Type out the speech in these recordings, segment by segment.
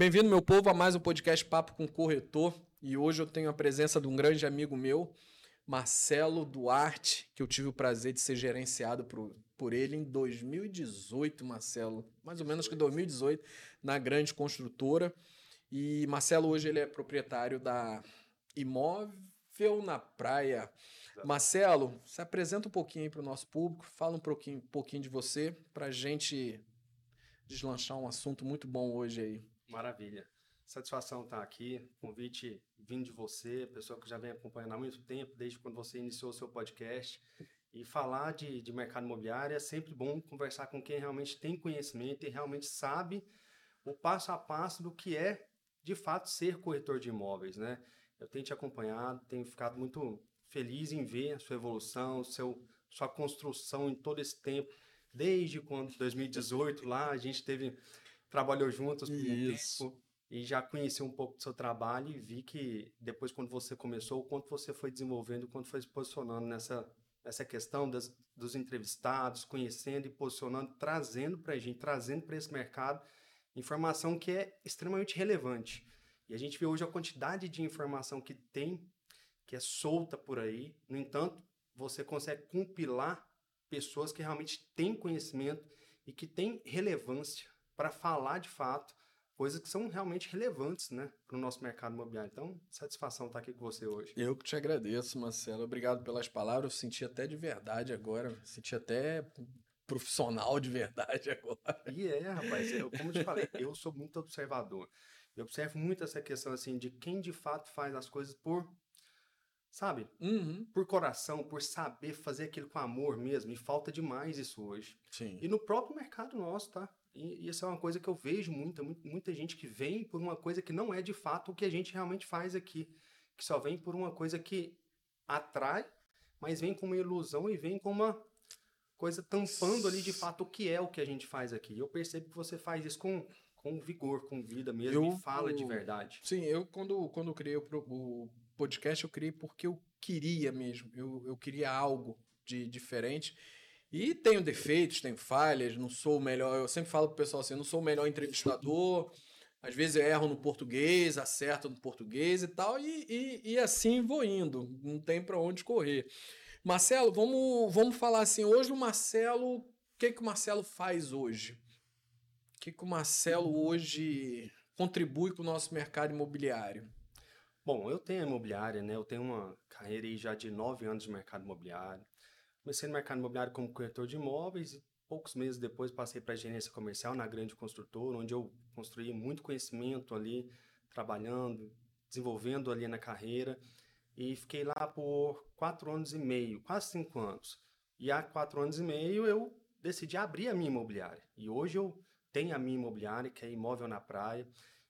Bem-vindo, meu povo, a mais um podcast Papo com Corretor. E hoje eu tenho a presença de um grande amigo meu, Marcelo Duarte, que eu tive o prazer de ser gerenciado por, por ele em 2018, Marcelo, mais ou menos que 2018, na grande construtora. E Marcelo hoje ele é proprietário da Imóvel na Praia. Marcelo, se apresenta um pouquinho aí para o nosso público, fala um pouquinho, um pouquinho de você, para a gente deslanchar um assunto muito bom hoje aí. Maravilha. Satisfação estar aqui. Convite vindo de você, pessoa que já vem acompanhando há muito tempo, desde quando você iniciou o seu podcast. E falar de, de mercado imobiliário é sempre bom conversar com quem realmente tem conhecimento e realmente sabe o passo a passo do que é, de fato, ser corretor de imóveis, né? Eu tenho te acompanhado, tenho ficado muito feliz em ver a sua evolução, seu, sua construção em todo esse tempo, desde quando 2018 lá a gente teve trabalhou juntos por um tempo e já conheci um pouco do seu trabalho e vi que depois quando você começou, o quanto você foi desenvolvendo, o quanto foi se posicionando nessa essa questão das, dos entrevistados, conhecendo e posicionando, trazendo para a gente, trazendo para esse mercado informação que é extremamente relevante. E a gente vê hoje a quantidade de informação que tem, que é solta por aí. No entanto, você consegue compilar pessoas que realmente têm conhecimento e que têm relevância para falar de fato coisas que são realmente relevantes né, para o nosso mercado imobiliário. Então, satisfação estar aqui com você hoje. Eu que te agradeço, Marcelo. Obrigado pelas palavras. Eu senti até de verdade agora, senti até profissional de verdade agora. E é, rapaz, eu, como eu te falei, eu sou muito observador. Eu observo muito essa questão assim de quem de fato faz as coisas por sabe? Uhum. Por coração, por saber fazer aquilo com amor mesmo. E falta demais isso hoje. Sim. E no próprio mercado nosso, tá? E, isso é uma coisa que eu vejo muita, muita gente que vem por uma coisa que não é de fato o que a gente realmente faz aqui. Que só vem por uma coisa que atrai, mas vem com uma ilusão e vem com uma coisa tampando ali de fato o que é o que a gente faz aqui. Eu percebo que você faz isso com, com vigor, com vida mesmo eu, e fala de verdade. Sim, eu quando, quando eu criei o, o podcast, eu criei porque eu queria mesmo. Eu, eu queria algo de diferente. E tenho defeitos, tenho falhas, não sou o melhor. Eu sempre falo pro pessoal assim: não sou o melhor entrevistador. Às vezes eu erro no português, acerto no português e tal, e, e, e assim vou indo, não tem para onde correr. Marcelo, vamos, vamos falar assim: hoje o Marcelo, o que, que o Marcelo faz hoje? O que, que o Marcelo hoje contribui com o nosso mercado imobiliário? Bom, eu tenho imobiliária, né? Eu tenho uma carreira aí já de nove anos de mercado imobiliário. Comecei no mercado imobiliário como corretor de imóveis e poucos meses depois passei para a gerência comercial na grande construtora, onde eu construí muito conhecimento ali, trabalhando, desenvolvendo ali na carreira. E fiquei lá por quatro anos e meio, quase cinco anos. E há quatro anos e meio eu decidi abrir a minha imobiliária. E hoje eu tenho a minha imobiliária, que é Imóvel na Praia.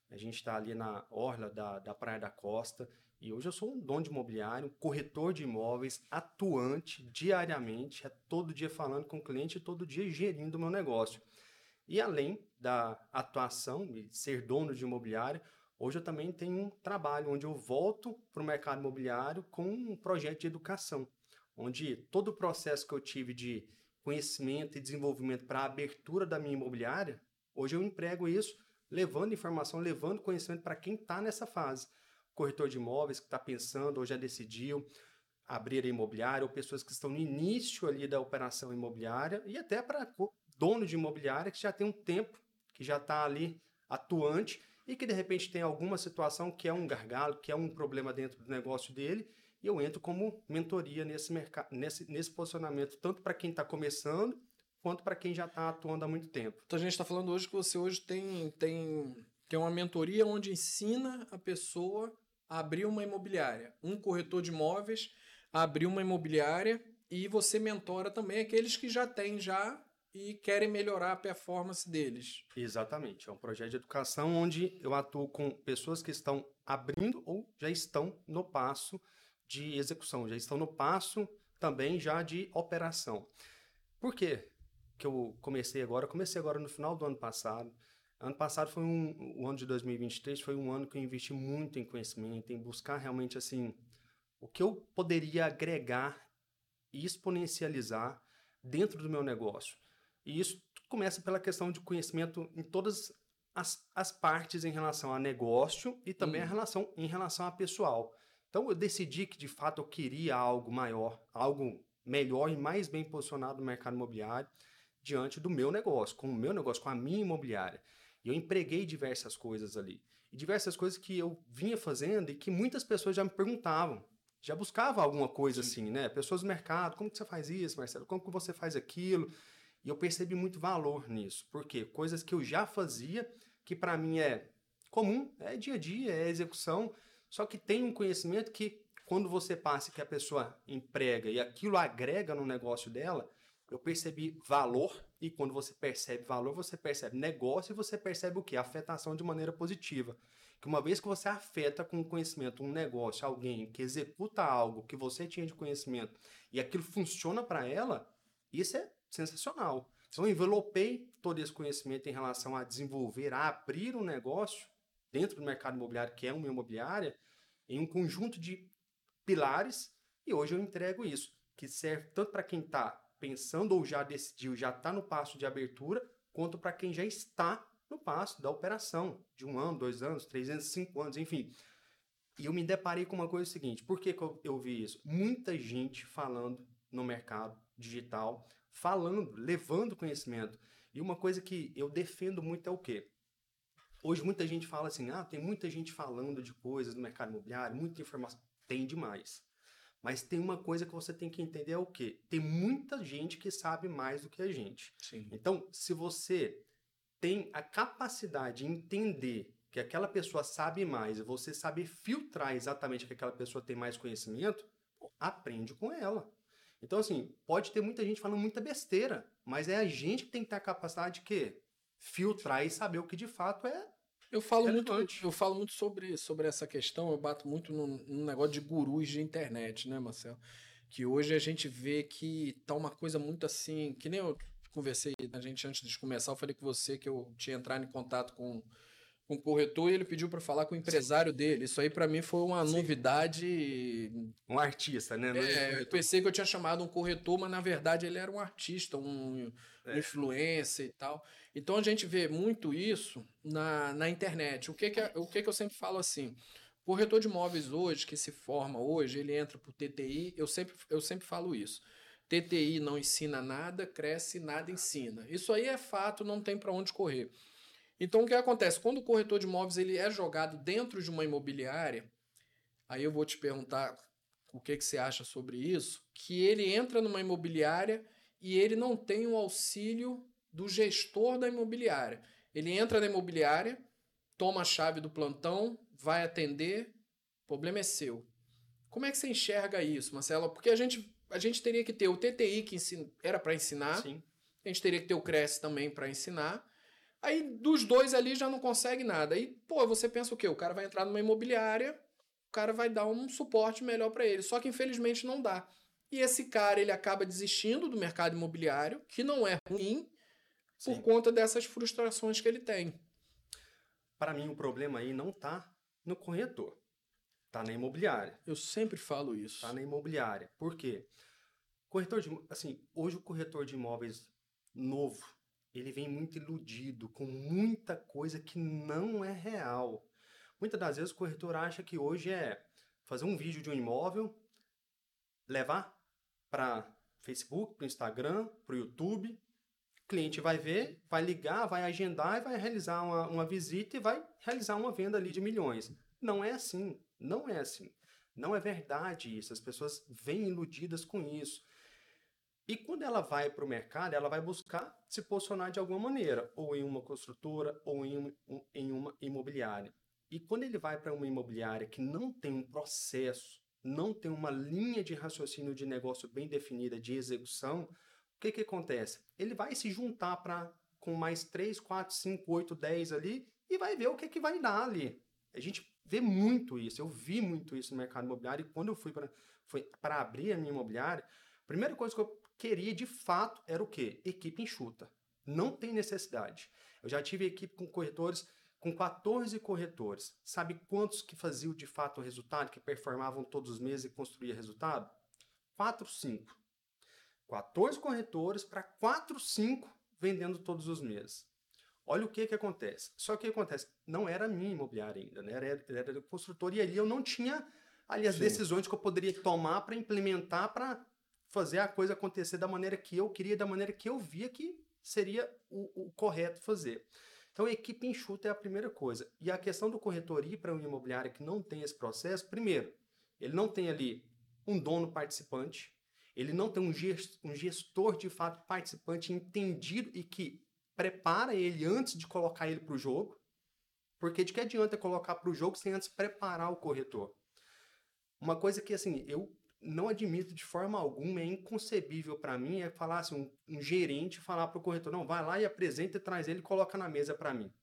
A gente está ali na orla da, da Praia da Costa e hoje eu sou um dono de imobiliário, um corretor de imóveis, atuante diariamente, é todo dia falando com o cliente todo dia gerindo o meu negócio. E além da atuação e ser dono de imobiliário, hoje eu também tenho um trabalho onde eu volto para o mercado imobiliário com um projeto de educação, onde todo o processo que eu tive de conhecimento e desenvolvimento para a abertura da minha imobiliária, hoje eu emprego isso levando informação, levando conhecimento para quem está nessa fase corretor de imóveis que está pensando ou já decidiu abrir a imobiliária, ou pessoas que estão no início ali da operação imobiliária, e até para dono de imobiliária que já tem um tempo, que já está ali atuante e que de repente tem alguma situação que é um gargalo, que é um problema dentro do negócio dele, e eu entro como mentoria nesse mercado, nesse, nesse posicionamento, tanto para quem está começando quanto para quem já está atuando há muito tempo. Então a gente está falando hoje que você hoje tem, tem, tem uma mentoria onde ensina a pessoa abrir uma imobiliária, um corretor de imóveis abrir uma imobiliária e você mentora também aqueles que já têm já e querem melhorar a performance deles. Exatamente, é um projeto de educação onde eu atuo com pessoas que estão abrindo ou já estão no passo de execução, já estão no passo também já de operação. Por quê que eu comecei agora? Comecei agora no final do ano passado. Ano passado foi um, o ano de 2023 foi um ano que eu investi muito em conhecimento, em buscar realmente assim o que eu poderia agregar e exponencializar dentro do meu negócio. E isso começa pela questão de conhecimento em todas as, as partes em relação a negócio e também a Hum. relação em relação a pessoal. Então eu decidi que de fato eu queria algo maior, algo melhor e mais bem posicionado no mercado imobiliário diante do meu negócio, com o meu negócio, com a minha imobiliária. E eu empreguei diversas coisas ali. E diversas coisas que eu vinha fazendo e que muitas pessoas já me perguntavam. Já buscava alguma coisa assim, né? Pessoas do mercado, como que você faz isso, Marcelo? Como que você faz aquilo? E eu percebi muito valor nisso. Por quê? Coisas que eu já fazia, que para mim é comum, é dia a dia, é execução, só que tem um conhecimento que quando você passa que a pessoa emprega e aquilo agrega no negócio dela, eu percebi valor e quando você percebe valor, você percebe negócio e você percebe o que? Afetação de maneira positiva. Que uma vez que você afeta com conhecimento um negócio, alguém que executa algo que você tinha de conhecimento e aquilo funciona para ela, isso é sensacional. Então, eu envelopei todo esse conhecimento em relação a desenvolver, a abrir um negócio dentro do mercado imobiliário, que é uma imobiliária, em um conjunto de pilares, e hoje eu entrego isso, que serve tanto para quem está pensando ou já decidiu, já está no passo de abertura, quanto para quem já está no passo da operação, de um ano, dois anos, três anos, cinco anos, enfim. E eu me deparei com uma coisa seguinte, por que, que eu, eu vi isso? Muita gente falando no mercado digital, falando, levando conhecimento. E uma coisa que eu defendo muito é o quê? Hoje muita gente fala assim, ah, tem muita gente falando de coisas no mercado imobiliário, muita informação. Tem demais. Mas tem uma coisa que você tem que entender é o quê? Tem muita gente que sabe mais do que a gente. Sim. Então, se você tem a capacidade de entender que aquela pessoa sabe mais e você sabe filtrar exatamente que aquela pessoa tem mais conhecimento, aprende com ela. Então, assim, pode ter muita gente falando muita besteira, mas é a gente que tem que ter a capacidade de quê? Filtrar e saber o que de fato é. Eu falo, muito, eu falo muito sobre, sobre essa questão, eu bato muito no, no negócio de gurus de internet, né, Marcelo? Que hoje a gente vê que tá uma coisa muito assim, que nem eu conversei, a gente antes de começar, eu falei com você que eu tinha entrado em contato com, com o corretor e ele pediu para falar com o empresário dele. Isso aí para mim foi uma Sim. novidade. Um artista, né? Não É, eu pensei que eu tinha chamado um corretor, mas na verdade ele era um artista, um, um É. influencer e tal. Então a gente vê muito isso na, na internet. O que que, é- o que que eu sempre falo assim? Corretor de imóveis hoje, que se forma hoje, ele entra para o TTI, eu sempre, eu sempre falo isso. TTI não ensina nada, cresce, nada ensina. Isso aí é fato, não tem para onde correr. Então o que acontece? Quando o corretor de imóveis ele é jogado dentro de uma imobiliária, aí eu vou te perguntar o que, que você acha sobre isso, que ele entra numa imobiliária e ele não tem o auxílio do gestor da imobiliária. Ele entra na imobiliária, toma a chave do plantão, vai atender, o problema é seu. Como é que você enxerga isso, Marcelo? Porque a gente, a gente teria que ter o TTI, que ensina- era para ensinar, Sim. a gente teria que ter o Cresce também para ensinar. Aí dos dois ali já não consegue nada. Aí, pô, você pensa o quê? O cara vai entrar numa imobiliária, o cara vai dar um suporte melhor para ele. Só que infelizmente não dá. E esse cara, ele acaba desistindo do mercado imobiliário, que não é ruim, por conta dessas frustrações que ele tem. Para mim, o problema aí não tá no corretor. Tá na imobiliária. Eu sempre falo isso. Tá na imobiliária. Por quê? Corretor de, assim, hoje o corretor de imóveis novo, ele vem muito iludido com muita coisa que não é real. Muitas das vezes o corretor acha que hoje é fazer um vídeo de um imóvel, levar para Facebook, para Instagram, para o YouTube. Cliente vai ver, vai ligar, vai agendar e vai realizar uma, uma visita e vai realizar uma venda ali de milhões. Não é assim. Não é assim. Não é verdade isso. As pessoas vêm iludidas com isso. E quando ela vai para o mercado, ela vai buscar se posicionar de alguma maneira, ou em uma construtora, ou em, um- em uma imobiliária. E quando ele vai para uma imobiliária que não tem um processo, não tem uma linha de raciocínio de negócio bem definida de execução, que, que acontece? Ele vai se juntar para com mais 3, 4, 5, 8, 10 ali e vai ver o que, que vai dar ali. A gente vê muito isso, eu vi muito isso no mercado imobiliário e quando eu fui para abrir a minha imobiliária, a primeira coisa que eu queria de fato era o quê? Equipe enxuta. Não tem necessidade. Eu já tive equipe com corretores, com 14 corretores. Sabe quantos que faziam de fato o resultado, que performavam todos os meses e construíam resultado? 4, 5. 14 corretores para 4, 5 vendendo todos os meses. Olha o que que acontece. Só que o que acontece? Não era minha imobiliária ainda, né? Era, era do construtor e ali eu não tinha ali as Sim. decisões que eu poderia tomar para implementar, para fazer a coisa acontecer da maneira que eu queria, da maneira que eu via que seria o, o correto fazer. Então, equipe enxuta é a primeira coisa. E a questão do corretor ir para uma imobiliária que não tem esse processo, primeiro, ele não tem ali um dono participante, ele não tem um gestor de fato participante entendido e que prepara ele antes de colocar ele para o jogo. Porque de que adianta colocar para o jogo sem antes preparar o corretor? Uma coisa que, assim, eu não admito de forma alguma, é inconcebível para mim, é falar assim, um, um gerente falar para o corretor, não, vai lá e apresenta traz ele e coloca na mesa para mim.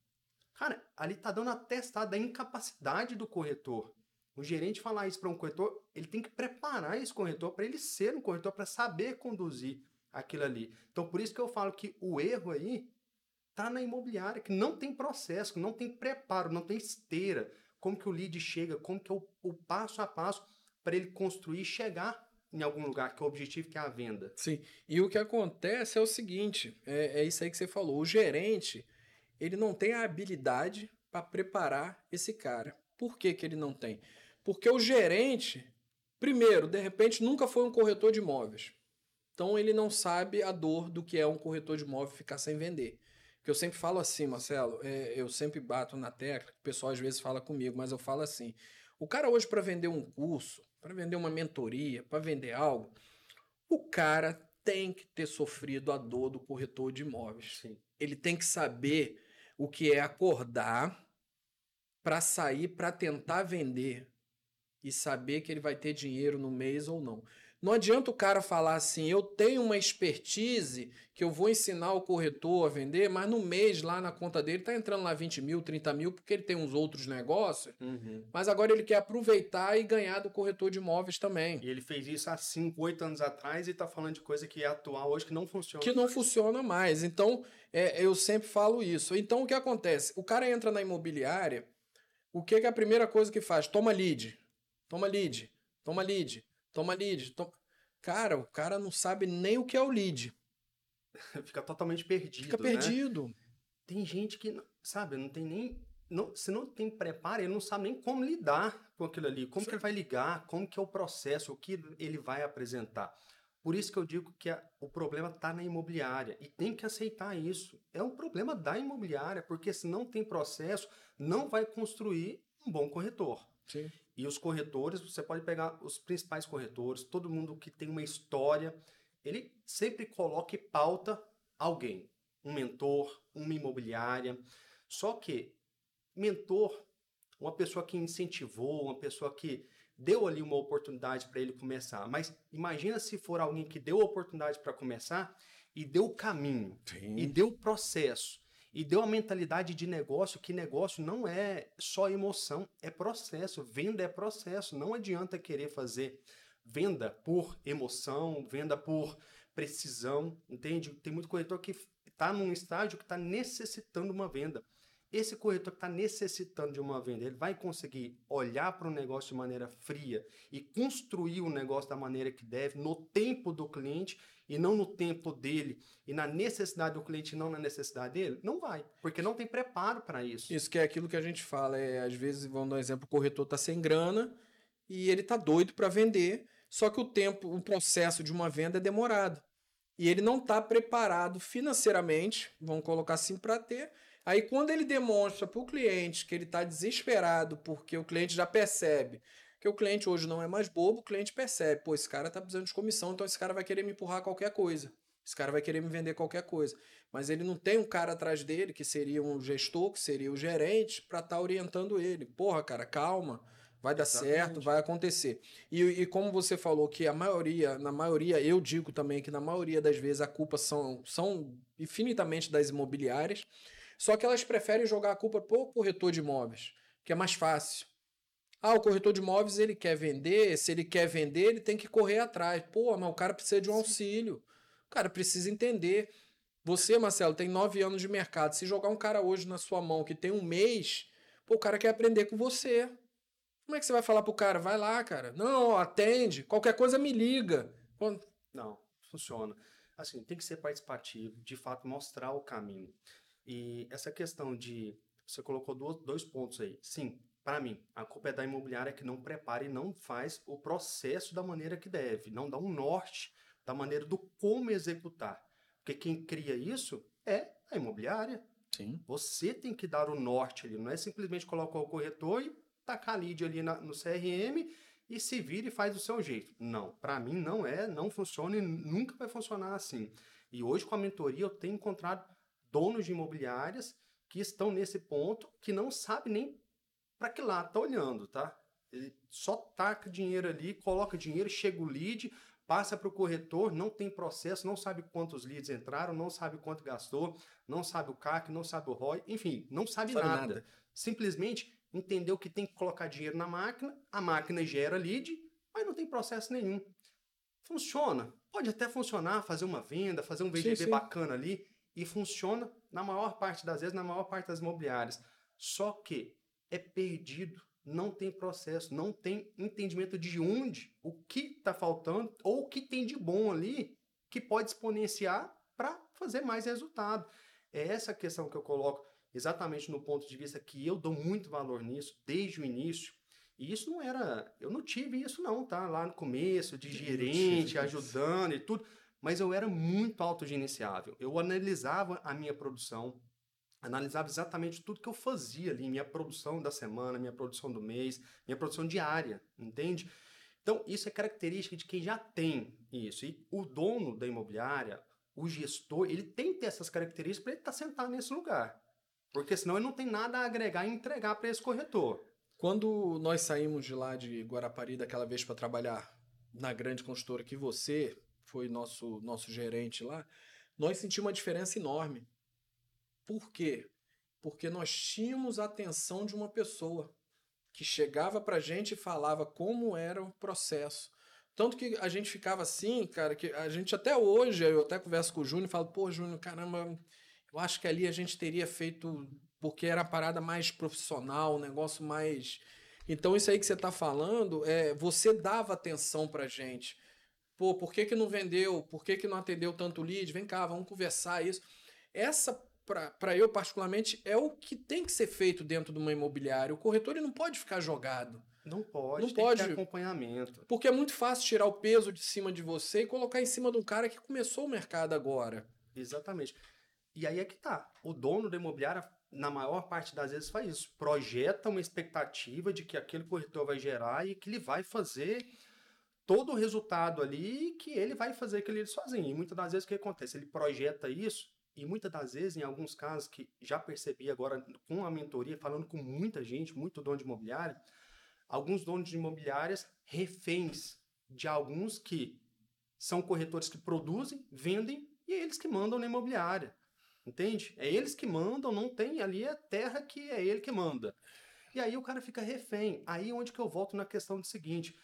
Cara, ali tá dando atestado da incapacidade do corretor. O gerente falar isso para um corretor, ele tem que preparar esse corretor para ele ser um corretor, para saber conduzir aquilo ali. Então, por isso que eu falo que o erro aí tá na imobiliária, que não tem processo, que não tem preparo, não tem esteira como que o lead chega, como que é o, o passo a passo para ele construir e chegar em algum lugar, que é o objetivo que é a venda. Sim, e o que acontece é o seguinte, é, é isso aí que você falou, o gerente, ele não tem a habilidade para preparar esse cara. Por que, que ele não tem? Porque o gerente, primeiro, de repente, nunca foi um corretor de imóveis. Então ele não sabe a dor do que é um corretor de imóvel ficar sem vender. Que eu sempre falo assim, Marcelo, é, eu sempre bato na tecla, o pessoal às vezes fala comigo, mas eu falo assim: o cara hoje, para vender um curso, para vender uma mentoria, para vender algo, o cara tem que ter sofrido a dor do corretor de imóveis. Sim. Ele tem que saber o que é acordar para sair para tentar vender e saber que ele vai ter dinheiro no mês ou não. Não adianta o cara falar assim, eu tenho uma expertise que eu vou ensinar o corretor a vender, mas no mês lá na conta dele tá entrando lá 20 mil, 30 mil, porque ele tem uns outros negócios, uhum. mas agora ele quer aproveitar e ganhar do corretor de imóveis também. E ele fez isso há 5, 8 anos atrás e tá falando de coisa que é atual hoje que não funciona. Que não funciona mais. Então, é, eu sempre falo isso. Então, o que acontece? O cara entra na imobiliária, o que, que é a primeira coisa que faz? Toma lead. Toma lead. Toma lead Toma lead. Toma... Cara, o cara não sabe nem o que é o lead. Fica totalmente perdido. Fica né? perdido. Né? Tem gente que, sabe, não tem nem. Não, se não tem preparo, ele não sabe nem como lidar com aquilo ali, como Sim. que ele vai ligar, como que é o processo, o que ele vai apresentar. Por isso que eu digo que a, o problema está na imobiliária e tem que aceitar isso. É um problema da imobiliária, porque se não tem processo, não vai construir um bom corretor. Sim. E os corretores, você pode pegar os principais corretores, todo mundo que tem uma história, ele sempre coloca e pauta alguém, um mentor, uma imobiliária. Só que mentor, uma pessoa que incentivou, uma pessoa que deu ali uma oportunidade para ele começar. Mas imagina se for alguém que deu a oportunidade para começar e deu o caminho, Sim. e deu o processo e deu uma mentalidade de negócio que negócio não é só emoção, é processo. Venda é processo. Não adianta querer fazer venda por emoção, venda por precisão, entende? Tem muito corretor que está num estágio que está necessitando uma venda. Esse corretor que está necessitando de uma venda, ele vai conseguir olhar para o negócio de maneira fria e construir o negócio da maneira que deve, no tempo do cliente e não no tempo dele e na necessidade do cliente não na necessidade dele? Não vai, porque não tem preparo para isso. Isso que é aquilo que a gente fala, é às vezes, vamos dar um exemplo, o corretor está sem grana e ele está doido para vender, só que o tempo, o processo de uma venda é demorado. E ele não está preparado financeiramente, vamos colocar assim, para ter Aí, quando ele demonstra para o cliente que ele está desesperado, porque o cliente já percebe que o cliente hoje não é mais bobo, o cliente percebe, pô, esse cara está precisando de comissão, então esse cara vai querer me empurrar qualquer coisa. Esse cara vai querer me vender qualquer coisa. Mas ele não tem um cara atrás dele, que seria um gestor, que seria o gerente, para estar tá orientando ele. Porra, cara, calma. Vai dar Exatamente. certo, vai acontecer. E, e, como você falou que a maioria, na maioria, eu digo também que na maioria das vezes a culpa são, são infinitamente das imobiliárias. Só que elas preferem jogar a culpa pro corretor de imóveis, que é mais fácil. Ah, o corretor de imóveis ele quer vender, se ele quer vender, ele tem que correr atrás. Pô, mas o cara precisa de um auxílio. O cara precisa entender. Você, Marcelo, tem nove anos de mercado. Se jogar um cara hoje na sua mão que tem um mês, pô, o cara quer aprender com você. Como é que você vai falar pro cara? Vai lá, cara. Não, atende. Qualquer coisa me liga. Não, funciona. Assim, tem que ser participativo, de fato, mostrar o caminho. E essa questão de. Você colocou dois pontos aí. Sim, para mim, a culpa é da imobiliária que não prepara e não faz o processo da maneira que deve, não dá um norte da maneira do como executar. Porque quem cria isso é a imobiliária. Sim. Você tem que dar o norte ali, não é simplesmente colocar o corretor e tacar a lead ali na, no CRM e se vira e faz do seu jeito. Não, para mim não é, não funciona e nunca vai funcionar assim. E hoje com a mentoria eu tenho encontrado donos de imobiliárias que estão nesse ponto que não sabe nem para que lado tá olhando, tá? Ele só taca dinheiro ali, coloca dinheiro, chega o lead, passa para o corretor, não tem processo, não sabe quantos leads entraram, não sabe quanto gastou, não sabe o CAC, não sabe o ROI, enfim, não sabe, sabe nada. nada. Simplesmente entendeu que tem que colocar dinheiro na máquina, a máquina gera lead, mas não tem processo nenhum. Funciona. Pode até funcionar, fazer uma venda, fazer um VGV sim, sim. bacana ali, e funciona na maior parte das vezes, na maior parte das imobiliárias. Só que é perdido, não tem processo, não tem entendimento de onde, o que está faltando, ou o que tem de bom ali que pode exponenciar para fazer mais resultado. É essa questão que eu coloco exatamente no ponto de vista que eu dou muito valor nisso desde o início. E isso não era, eu não tive isso não, tá? Lá no começo, de gerente, ajudando e tudo, mas eu era muito autogerenciável. Eu analisava a minha produção, analisava exatamente tudo que eu fazia ali, minha produção da semana, minha produção do mês, minha produção diária, entende? Então, isso é característica de quem já tem isso. E o dono da imobiliária, o gestor, ele tem que ter essas características para ele estar tá sentado nesse lugar. Porque senão ele não tem nada a agregar e entregar para esse corretor. Quando nós saímos de lá de Guarapari daquela vez para trabalhar na grande consultora que você foi nosso nosso gerente lá, nós sentimos uma diferença enorme. Por quê? Porque nós tínhamos a atenção de uma pessoa que chegava para a gente e falava como era o processo. Tanto que a gente ficava assim, cara, que a gente até hoje, eu até converso com o Júnior e falo, pô, Júnior, caramba, eu acho que ali a gente teria feito. Porque era a parada mais profissional, um negócio mais. Então, isso aí que você está falando, é, você dava atenção pra gente. Pô, por que, que não vendeu? Por que, que não atendeu tanto lead? Vem cá, vamos conversar isso. Essa, para eu particularmente, é o que tem que ser feito dentro de uma imobiliária. O corretor ele não pode ficar jogado. Não pode, não pode. acompanhamento. Porque é muito fácil tirar o peso de cima de você e colocar em cima de um cara que começou o mercado agora. Exatamente. E aí é que tá. O dono da imobiliária, na maior parte das vezes, faz isso. Projeta uma expectativa de que aquele corretor vai gerar e que ele vai fazer todo o resultado ali que ele vai fazer aquilo sozinho. E muitas das vezes o que acontece? Ele projeta isso e muitas das vezes, em alguns casos que já percebi agora com a mentoria, falando com muita gente, muito dono de imobiliária, alguns donos de imobiliárias reféns de alguns que são corretores que produzem, vendem e é eles que mandam na imobiliária. Entende? É eles que mandam, não tem ali a terra que é ele que manda. E aí o cara fica refém. Aí onde que eu volto na questão do seguinte: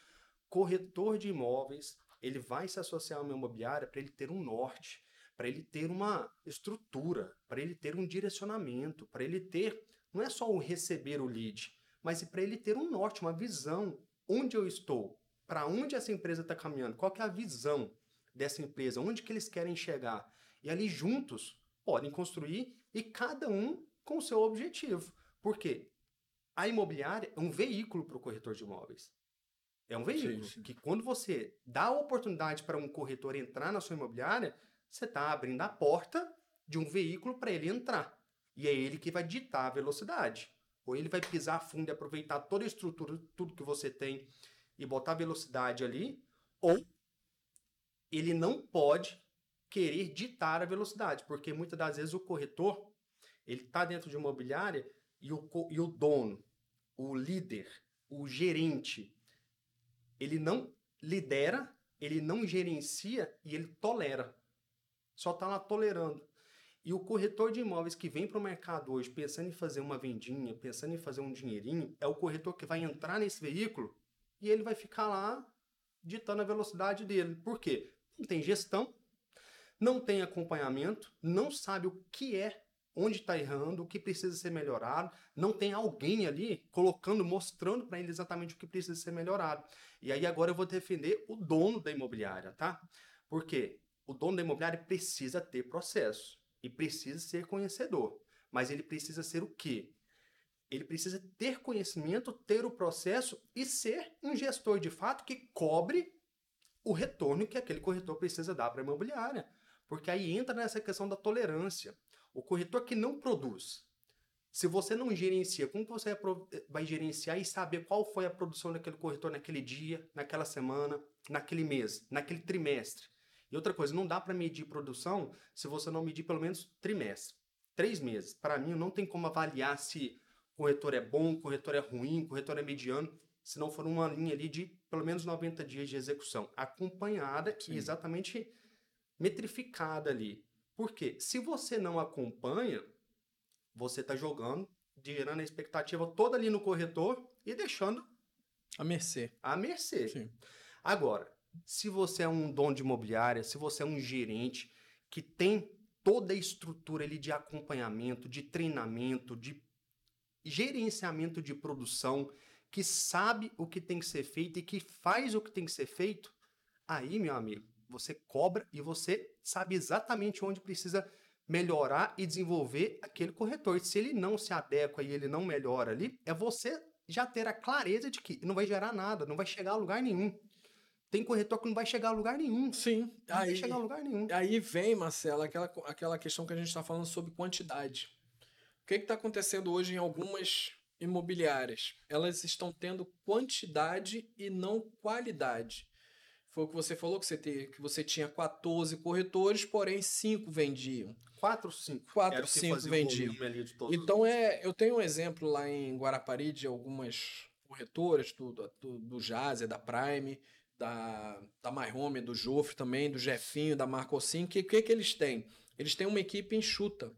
corretor de imóveis, ele vai se associar a uma imobiliária para ele ter um norte, para ele ter uma estrutura, para ele ter um direcionamento, para ele ter não é só o receber o lead, mas para ele ter um norte, uma visão, onde eu estou, para onde essa empresa está caminhando, qual é a visão dessa empresa, onde que eles querem chegar. E ali juntos podem construir e cada um com o seu objetivo. Por quê? A imobiliária é um veículo para o corretor de imóveis. É um veículo sim, sim. que quando você dá a oportunidade para um corretor entrar na sua imobiliária, você está abrindo a porta de um veículo para ele entrar. E é ele que vai ditar a velocidade. Ou ele vai pisar fundo e aproveitar toda a estrutura, tudo que você tem e botar velocidade ali, ou ele não pode querer ditar a velocidade, porque muitas das vezes o corretor ele está dentro de uma imobiliária e o, e o dono, o líder, o gerente, ele não lidera, ele não gerencia e ele tolera. Só está lá tolerando. E o corretor de imóveis que vem para o mercado hoje pensando em fazer uma vendinha, pensando em fazer um dinheirinho, é o corretor que vai entrar nesse veículo e ele vai ficar lá ditando a velocidade dele. Por quê? Não tem gestão, não tem acompanhamento, não sabe o que é, onde está errando, o que precisa ser melhorado, não tem alguém ali colocando, mostrando para ele exatamente o que precisa ser melhorado. E aí agora eu vou defender o dono da imobiliária, tá? Porque o dono da imobiliária precisa ter processo e precisa ser conhecedor. Mas ele precisa ser o quê? Ele precisa ter conhecimento, ter o processo e ser um gestor de fato que cobre o retorno que aquele corretor precisa dar para a imobiliária. Porque aí entra nessa questão da tolerância. O corretor que não produz, se você não gerencia, como você vai gerenciar e saber qual foi a produção daquele corretor naquele dia, naquela semana, naquele mês, naquele trimestre? E outra coisa, não dá para medir produção se você não medir pelo menos trimestre. Três meses. Para mim, não tem como avaliar se o corretor é bom, o corretor é ruim, o corretor é mediano, se não for uma linha ali de pelo menos 90 dias de execução, acompanhada Sim. e exatamente metrificada ali. Por quê? Se você não acompanha, você está jogando, gerando a expectativa toda ali no corretor e deixando a mercê. A mercê. Sim. Agora, se você é um dono de imobiliária, se você é um gerente que tem toda a estrutura ali de acompanhamento, de treinamento, de gerenciamento de produção, que sabe o que tem que ser feito e que faz o que tem que ser feito, aí, meu amigo, você cobra e você sabe exatamente onde precisa melhorar e desenvolver aquele corretor. Se ele não se adequa e ele não melhora ali, é você já ter a clareza de que não vai gerar nada, não vai chegar a lugar nenhum. Tem corretor que não vai chegar a lugar nenhum. Sim. Não aí, vai chegar a lugar nenhum. Aí vem, Marcelo, aquela, aquela questão que a gente está falando sobre quantidade. O que está acontecendo hoje em algumas imobiliárias? Elas estão tendo quantidade e não qualidade. Foi o que você falou, que você, te, que você tinha 14 corretores, porém 5 vendiam. 4 ou 5? 4 ou 5 vendiam. Então, é, eu tenho um exemplo lá em Guarapari de algumas corretoras, do, do, do Jazz, da Prime, da, da My Home, do Jofre também, do Jefinho, da Marcosim. O que, que, que eles têm? Eles têm uma equipe enxuta.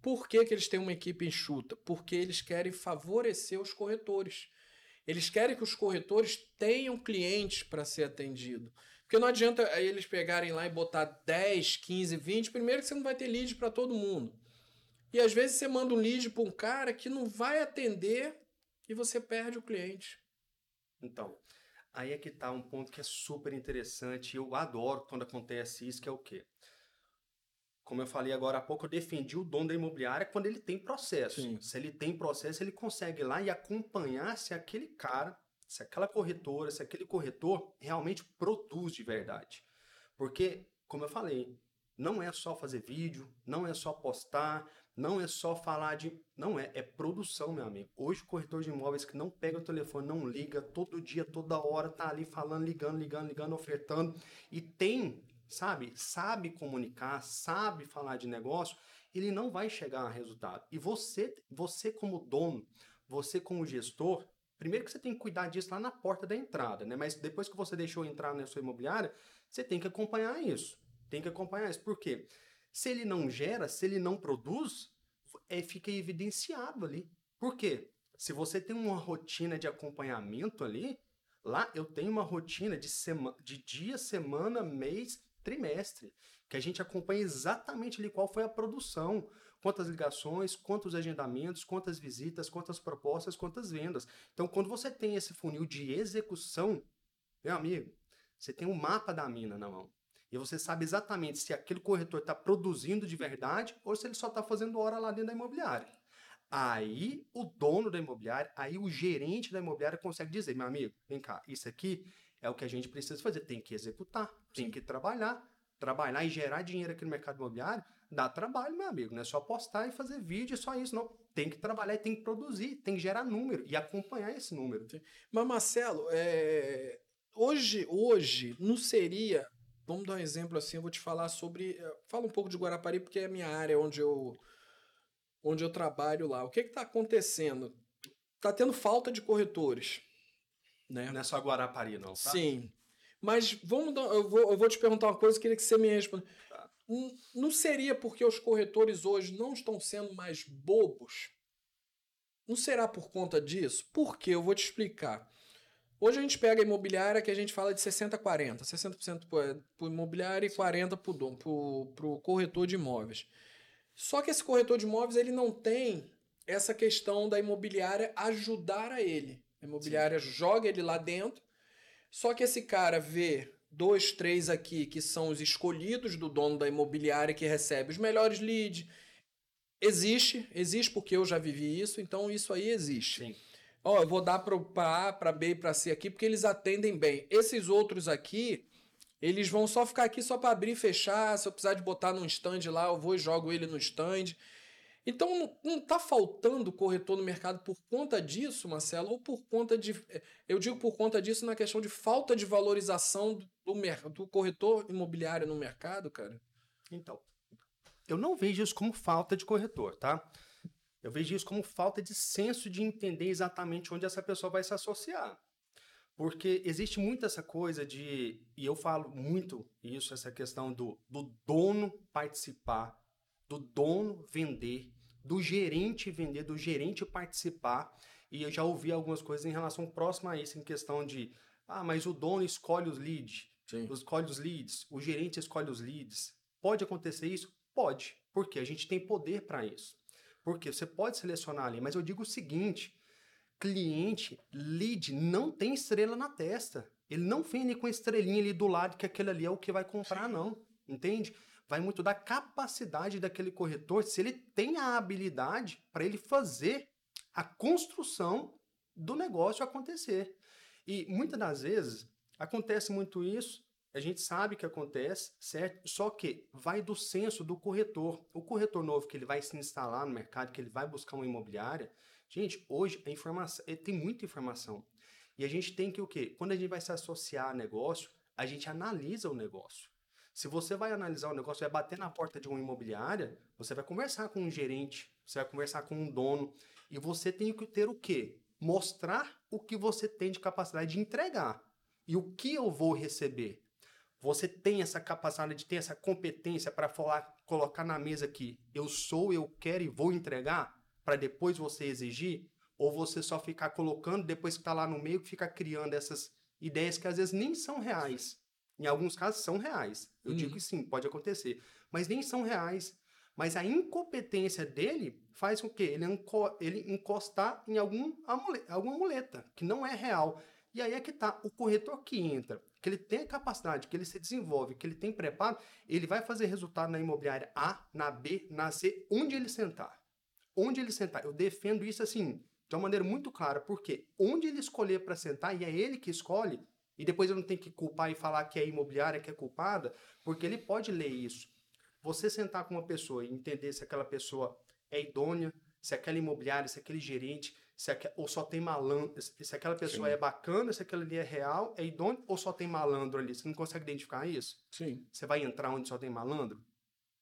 Por que, que eles têm uma equipe enxuta? Porque eles querem favorecer os corretores. Eles querem que os corretores tenham clientes para ser atendido. Porque não adianta eles pegarem lá e botar 10, 15, 20. Primeiro que você não vai ter lead para todo mundo. E às vezes você manda um lead para um cara que não vai atender e você perde o cliente. Então, aí é que está um ponto que é super interessante. Eu adoro quando acontece isso, que é o quê? Como eu falei agora há pouco, eu defendi o dono da imobiliária quando ele tem processo. Sim. Se ele tem processo, ele consegue ir lá e acompanhar se aquele cara, se aquela corretora, se aquele corretor realmente produz de verdade. Porque, como eu falei, não é só fazer vídeo, não é só postar, não é só falar de. Não é, é produção, meu amigo. Hoje, o corretor de imóveis que não pega o telefone, não liga, todo dia, toda hora, tá ali falando, ligando, ligando, ligando, ofertando, e tem sabe, sabe comunicar, sabe falar de negócio, ele não vai chegar a resultado. E você, você como dono, você como gestor, primeiro que você tem que cuidar disso lá na porta da entrada, né? Mas depois que você deixou entrar na sua imobiliária, você tem que acompanhar isso. Tem que acompanhar isso. Por quê? Se ele não gera, se ele não produz, é, fica evidenciado ali. Por quê? Se você tem uma rotina de acompanhamento ali, lá eu tenho uma rotina de, sema de dia, semana, mês trimestre, que a gente acompanha exatamente ali qual foi a produção, quantas ligações, quantos agendamentos, quantas visitas, quantas propostas, quantas vendas. Então, quando você tem esse funil de execução, meu amigo, você tem um mapa da mina na mão. E você sabe exatamente se aquele corretor está produzindo de verdade ou se ele só está fazendo hora lá dentro da imobiliária. Aí o dono da imobiliária, aí o gerente da imobiliária consegue dizer, meu amigo, vem cá, isso aqui é o que a gente precisa fazer. Tem que executar, tem que trabalhar. Trabalhar e gerar dinheiro aqui no mercado imobiliário dá trabalho, meu amigo. Não é só postar e fazer vídeo, é só isso. Não. Tem que trabalhar, tem que produzir, tem que gerar número e acompanhar esse número. Mas, Marcelo, é... hoje, hoje não seria. Vamos dar um exemplo assim, eu vou te falar sobre. Eh, fala um pouco de Guarapari, porque é a minha área onde eu, onde eu trabalho lá. O que está acontecendo? Está tendo falta de corretores. Né? Não é só Guarapari, não. Tá? Sim. Mas vamos dar, eu, vou, eu vou te perguntar uma coisa, queria que você me responda. Tá. Não seria porque os corretores hoje não estão sendo mais bobos? Não será por conta disso? Por quê? Eu vou te explicar. Hoje a gente pega a imobiliária que a gente fala de 60-40. 60%, para o imobiliário e 40% para o corretor de imóveis. Só que esse corretor de imóveis ele não tem essa questão da imobiliária ajudar a ele. Imobiliária Sim. joga ele lá dentro, só que esse cara vê dois, três aqui que são os escolhidos do dono da imobiliária que recebe os melhores leads. existe, existe porque eu já vivi isso, então isso aí existe. Sim. Ó, eu vou dar para A, para B e para C aqui porque eles atendem bem. Esses outros aqui, eles vão só ficar aqui só para abrir e fechar. Se eu precisar de botar num stand lá, eu vou e jogo ele no stand. Então não está faltando corretor no mercado por conta disso, Marcelo, ou por conta de. Eu digo por conta disso na questão de falta de valorização do, do corretor imobiliário no mercado, cara? Então, eu não vejo isso como falta de corretor, tá? Eu vejo isso como falta de senso de entender exatamente onde essa pessoa vai se associar. Porque existe muito essa coisa de, e eu falo muito isso, essa questão do, do dono participar, do dono vender, do gerente vender, do gerente participar. E eu já ouvi algumas coisas em relação próxima a isso, em questão de, ah, mas o dono escolhe os leads, Sim. escolhe os leads, o gerente escolhe os leads. Pode acontecer isso? Pode, porque a gente tem poder para isso. Porque você pode selecionar ali, mas eu digo o seguinte: cliente, lead, não tem estrela na testa. Ele não vem com a estrelinha ali do lado que aquele ali é o que vai comprar, não. Entende? Vai muito da capacidade daquele corretor, se ele tem a habilidade para ele fazer a construção do negócio acontecer. E muitas das vezes acontece muito isso, a gente sabe que acontece, certo? Só que vai do senso do corretor. O corretor novo que ele vai se instalar no mercado, que ele vai buscar uma imobiliária, gente, hoje a informação, tem muita informação. E a gente tem que o quê? Quando a gente vai se associar a negócio, a gente analisa o negócio. Se você vai analisar o negócio, vai bater na porta de uma imobiliária, você vai conversar com um gerente, você vai conversar com um dono, e você tem que ter o quê? Mostrar o que você tem de capacidade de entregar. E o que eu vou receber? Você tem essa capacidade de ter essa competência para falar, colocar na mesa que eu sou, eu quero e vou entregar, para depois você exigir? Ou você só ficar colocando, depois que está lá no meio, fica criando essas ideias que às vezes nem são reais. Em alguns casos são reais. Eu hum. digo que sim, pode acontecer. Mas nem são reais. Mas a incompetência dele faz com que ele, enco ele encostar em algum amuleta, alguma muleta, que não é real. E aí é que tá. O corretor que entra, que ele tem a capacidade, que ele se desenvolve, que ele tem preparo, ele vai fazer resultado na imobiliária A, na B, na C, onde ele sentar. Onde ele sentar. Eu defendo isso assim, de uma maneira muito clara, porque onde ele escolher para sentar, e é ele que escolhe, e depois eu não tenho que culpar e falar que é a imobiliária que é culpada, porque ele pode ler isso. Você sentar com uma pessoa e entender se aquela pessoa é idônea, se aquela imobiliária, se aquele gerente, se aqu... ou só tem malandro, se aquela pessoa Sim. é bacana, se aquela ali é real, é idônea, ou só tem malandro ali. Você não consegue identificar isso? Sim. Você vai entrar onde só tem malandro?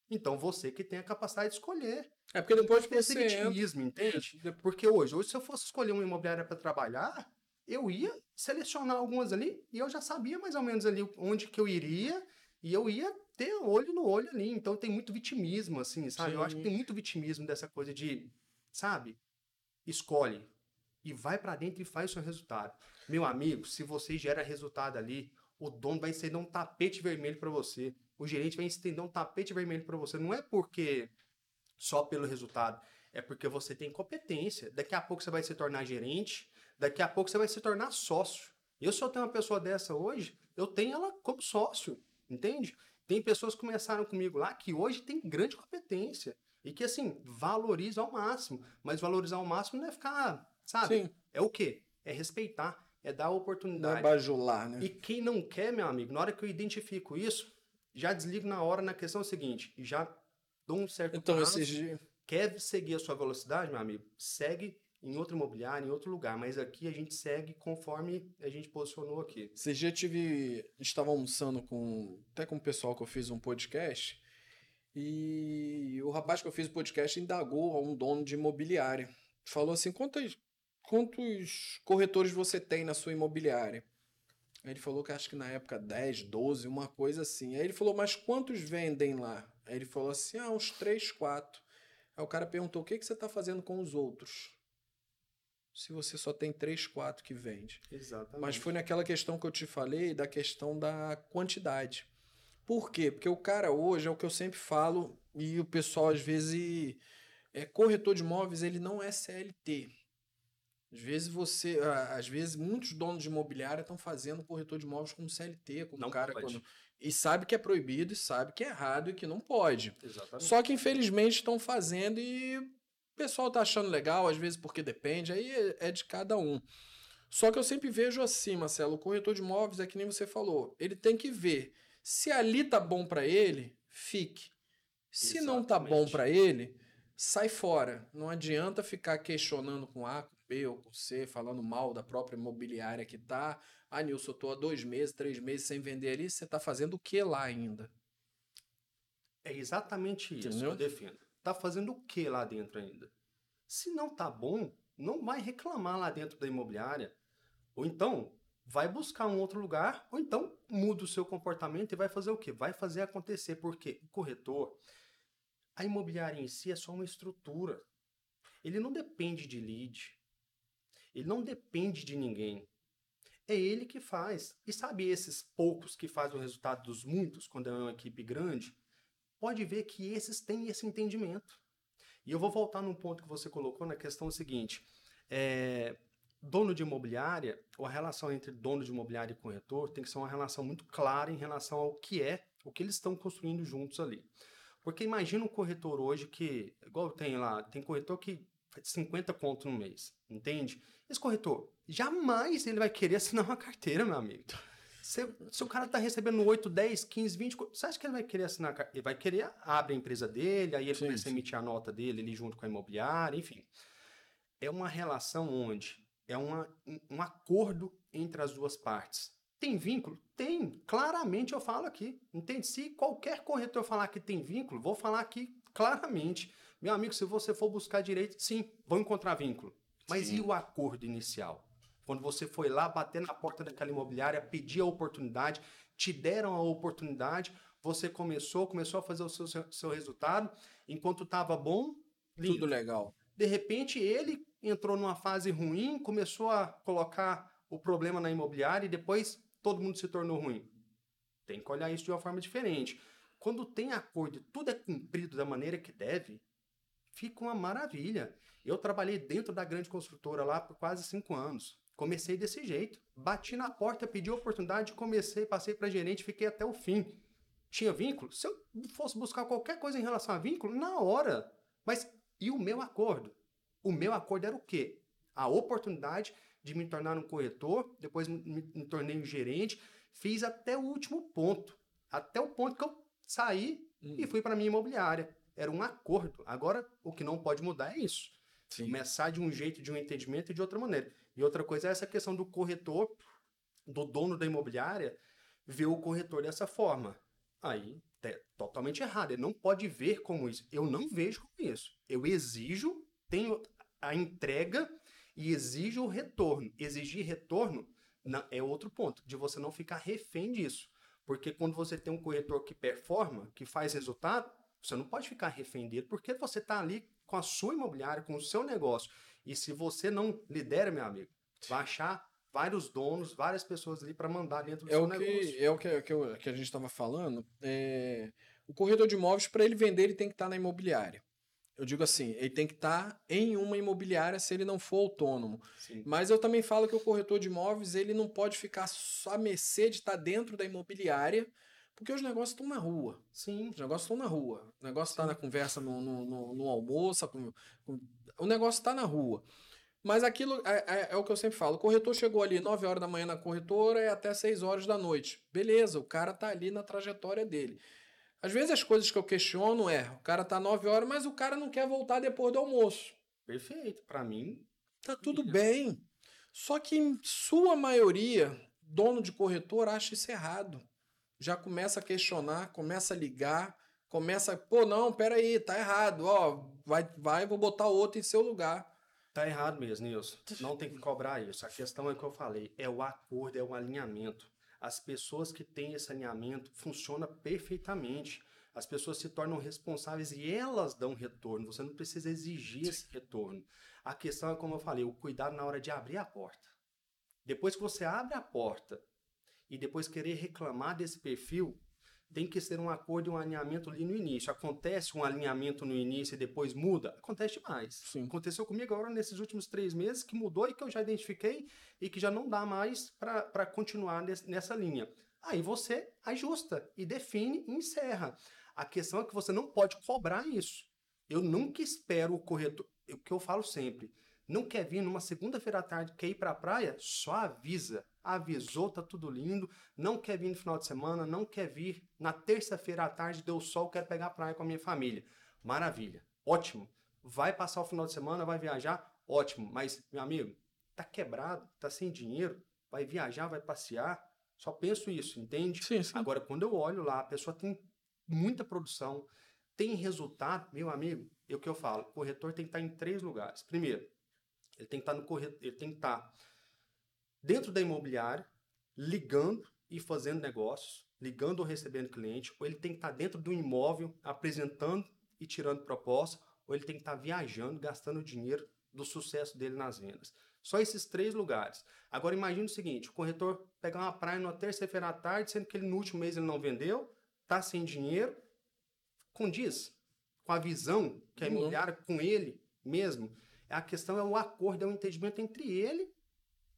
Então você que tem a capacidade de escolher. É porque depois que você vitimismo, entra... entende? Porque hoje, hoje se eu fosse escolher uma imobiliária para trabalhar, eu ia selecionar algumas ali e eu já sabia mais ou menos ali onde que eu iria e eu ia ter olho no olho ali. Então tem muito vitimismo, assim, sabe? Sim. Eu acho que tem muito vitimismo dessa coisa de, sabe? Escolhe e vai para dentro e faz o seu resultado. Meu amigo, se você gera resultado ali, o dono vai estender um tapete vermelho para você. O gerente vai estender um tapete vermelho para você. Não é porque só pelo resultado, é porque você tem competência. Daqui a pouco você vai se tornar gerente, Daqui a pouco você vai se tornar sócio. Eu, se eu tenho uma pessoa dessa hoje, eu tenho ela como sócio, entende? Tem pessoas que começaram comigo lá que hoje tem grande competência e que, assim, valoriza ao máximo. Mas valorizar ao máximo não é ficar, sabe? Sim. É o quê? É respeitar, é dar oportunidade. Não é bajular, né? E quem não quer, meu amigo, na hora que eu identifico isso, já desligo na hora na questão seguinte, já dou um certo então, prazo. Esse... Quer seguir a sua velocidade, meu amigo? Segue em outro imobiliário, em outro lugar, mas aqui a gente segue conforme a gente posicionou aqui. Você já tive. Estava almoçando com. Até com o pessoal que eu fiz um podcast. E o rapaz que eu fiz o podcast indagou a um dono de imobiliária. Falou assim: quantos, corretores você tem na sua imobiliária? Aí ele falou que acho que na época 10, 12, uma coisa assim. Aí ele falou, mas quantos vendem lá? Aí ele falou assim: ah, uns 3, 4. Aí o cara perguntou: o que, que você está fazendo com os outros? Se você só tem três, quatro que vende. Exatamente. Mas foi naquela questão que eu te falei da questão da quantidade. Por quê? Porque o cara hoje é o que eu sempre falo e o pessoal às vezes é corretor de imóveis, ele não é CLT. Às vezes você, às vezes muitos donos de imobiliária estão fazendo corretor de imóveis como CLT, como não cara pode. quando E sabe que é proibido, e sabe que é errado e que não pode. Exatamente. Só que infelizmente estão fazendo e o pessoal tá achando legal, às vezes porque depende, aí é- é de cada um. Só que eu sempre vejo assim, Marcelo, o corretor de imóveis é que nem você falou, ele tem que ver se ali tá bom para ele, fique. Se não tá bom Exatamente. para ele, sai fora. Não adianta ficar questionando com A, com B ou com C, falando mal da própria imobiliária que tá. Ah, Nilson, eu tô há dois meses, três meses sem vender ali, você tá fazendo o que lá ainda? É exatamente isso Entendeu? que eu defendo. Tá fazendo o que lá dentro ainda? Se não tá bom, não vai reclamar lá dentro da imobiliária. Ou então, vai buscar um outro lugar, ou então muda o seu comportamento e vai fazer o quê? Vai fazer acontecer, porque o corretor, a imobiliária em si é só uma estrutura. Ele não depende de lead. Ele não depende de ninguém. É ele que faz. E sabe esses poucos que fazem o resultado dos muitos, quando é uma equipe grande? Pode ver que esses têm esse entendimento. E eu vou voltar num ponto que você colocou na questão seguinte. É, dono de imobiliária, ou a relação entre dono de imobiliária e corretor tem que ser uma relação muito clara em relação ao que é, o que eles estão construindo juntos ali. Porque imagina um corretor hoje que, igual tem lá, tem corretor que faz 50 conto no mês, entende? Esse corretor, jamais ele vai querer assinar uma carteira, meu amigo. Se, se o cara tá recebendo 8, 10, 15, 20, co- você acha que ele vai querer assinar? Ele vai querer abrir a empresa dele, aí ele Sim, começa a emitir a nota dele ali junto com a imobiliária, enfim. É uma relação onde é uma, um, acordo entre as duas partes. Tem vínculo? Tem. Claramente eu falo aqui. Entende? Se qualquer corretor falar que tem vínculo, vou falar aqui claramente. Meu amigo, se você for buscar direito, sim, vão encontrar vínculo. Mas Sim. e o acordo inicial? Quando você foi lá bater na porta daquela imobiliária, pedir a oportunidade, te deram a oportunidade, você começou, começou a fazer o seu, seu, resultado, enquanto estava bom, lindo. Tudo legal. De repente, ele entrou numa fase ruim, começou a colocar o problema na imobiliária e depois todo mundo se tornou ruim. Tem que olhar isso de uma forma diferente. Quando tem acordo e tudo é cumprido da maneira que deve, fica uma maravilha. Eu trabalhei dentro da grande construtora lá por quase cinco anos. Comecei desse jeito. Bati na porta, pedi a oportunidade, comecei, passei para gerente, fiquei até o fim. Tinha vínculo? Se eu fosse buscar qualquer coisa em relação a vínculo, na hora. Mas e o meu acordo? O meu acordo era o quê? A oportunidade de me tornar um corretor, depois me, me- tornei um gerente, fiz até o último ponto. Até o ponto que eu saí Hum. e fui para minha imobiliária. Era um acordo. Agora, o que não pode mudar é isso. Sim. Começar de um jeito, de um entendimento e de outra maneira. E outra coisa é essa questão do corretor, do dono da imobiliária, ver o corretor dessa forma. Aí é totalmente errado. Ele não pode ver como isso. Eu não vejo como isso. Eu exijo, tenho a entrega e exijo o retorno. Exigir retorno é outro ponto, de você não ficar refém disso. Porque quando você tem um corretor que performa, que faz resultado, você não pode ficar refém dele, porque você está ali com a sua imobiliária, com o seu negócio. E se você não lidera, meu amigo, vai achar vários donos, várias pessoas ali para mandar dentro do É seu o que, negócio. é o que, que, eu- que a gente estava falando. é, o corretor de imóveis, para ele vender, ele tem que estar na imobiliária. Eu digo assim, ele tem que estar em uma imobiliária se ele não for autônomo. Sim. Mas eu também falo que o corretor de imóveis, ele não pode ficar só a mercê de estar dentro da imobiliária, porque os negócios estão na rua. Sim. Os negócios estão na rua. O negócio está na conversa no, no, no, no almoço. com- com- o negócio está na rua. Mas aquilo é, é- é o que eu sempre falo. O corretor chegou ali 9 horas da manhã na corretora e até 6 horas da noite. Beleza, o cara tá ali na trajetória dele. Às vezes as coisas que eu questiono é, o cara tá 9 horas, mas o cara não quer voltar depois do almoço. Perfeito. Para mim, Tá tudo bem. Só que em sua maioria, dono de corretor acha isso errado. Já começa a questionar, começa a ligar, começa, pô, não, peraí, tá errado, ó, vai, vai, vou botar outro em seu lugar. Tá errado mesmo, Nilson. Não tem que cobrar isso. A questão é o que eu falei, é o acordo, é o alinhamento. As pessoas que têm esse alinhamento funciona perfeitamente. As pessoas se tornam responsáveis e elas dão retorno. Você não precisa exigir esse retorno. A questão é, como eu falei, o cuidado na hora de abrir a porta. Depois que você abre a porta e depois querer reclamar desse perfil, tem que ser um acordo e um alinhamento ali no início. Acontece um alinhamento no início e depois muda? Acontece demais. Sim. Aconteceu comigo agora nesses últimos três meses que mudou e que eu já identifiquei e que já não dá mais para continuar nesse- nessa linha. Aí você ajusta e define e encerra. A questão é que você não pode cobrar isso. Eu nunca espero o corretor. O que eu falo sempre. Não quer vir numa segunda-feira à tarde, quer ir para a praia? Só avisa. Avisou, tá tudo lindo. Não quer vir no final de semana, não quer vir na terça-feira à tarde, deu sol, quero pegar a praia com a minha família. Maravilha. Ótimo. Vai passar o final de semana, vai viajar? Ótimo. Mas, meu amigo, tá quebrado, tá sem dinheiro, vai viajar, vai passear. Só penso isso, entende? Sim, sim. Agora, quando eu olho lá, a pessoa tem muita produção, tem resultado, meu amigo, é o que eu falo, o corretor tem que estar em três lugares. Primeiro, ele tem que estar no corretor, ele tem que estar dentro da imobiliária, ligando e fazendo negócios, ligando ou recebendo cliente, ou ele tem que estar dentro do imóvel, apresentando e tirando proposta, ou ele tem que estar viajando, gastando dinheiro do sucesso dele nas vendas. Só esses três lugares. Agora imagine o seguinte, o corretor pegar uma praia numa terça-feira à tarde, sendo que ele no último mês ele não vendeu, tá sem dinheiro, condiz com a visão que a uhum. imobiliária, com ele mesmo. A questão é o acordo, é o entendimento entre ele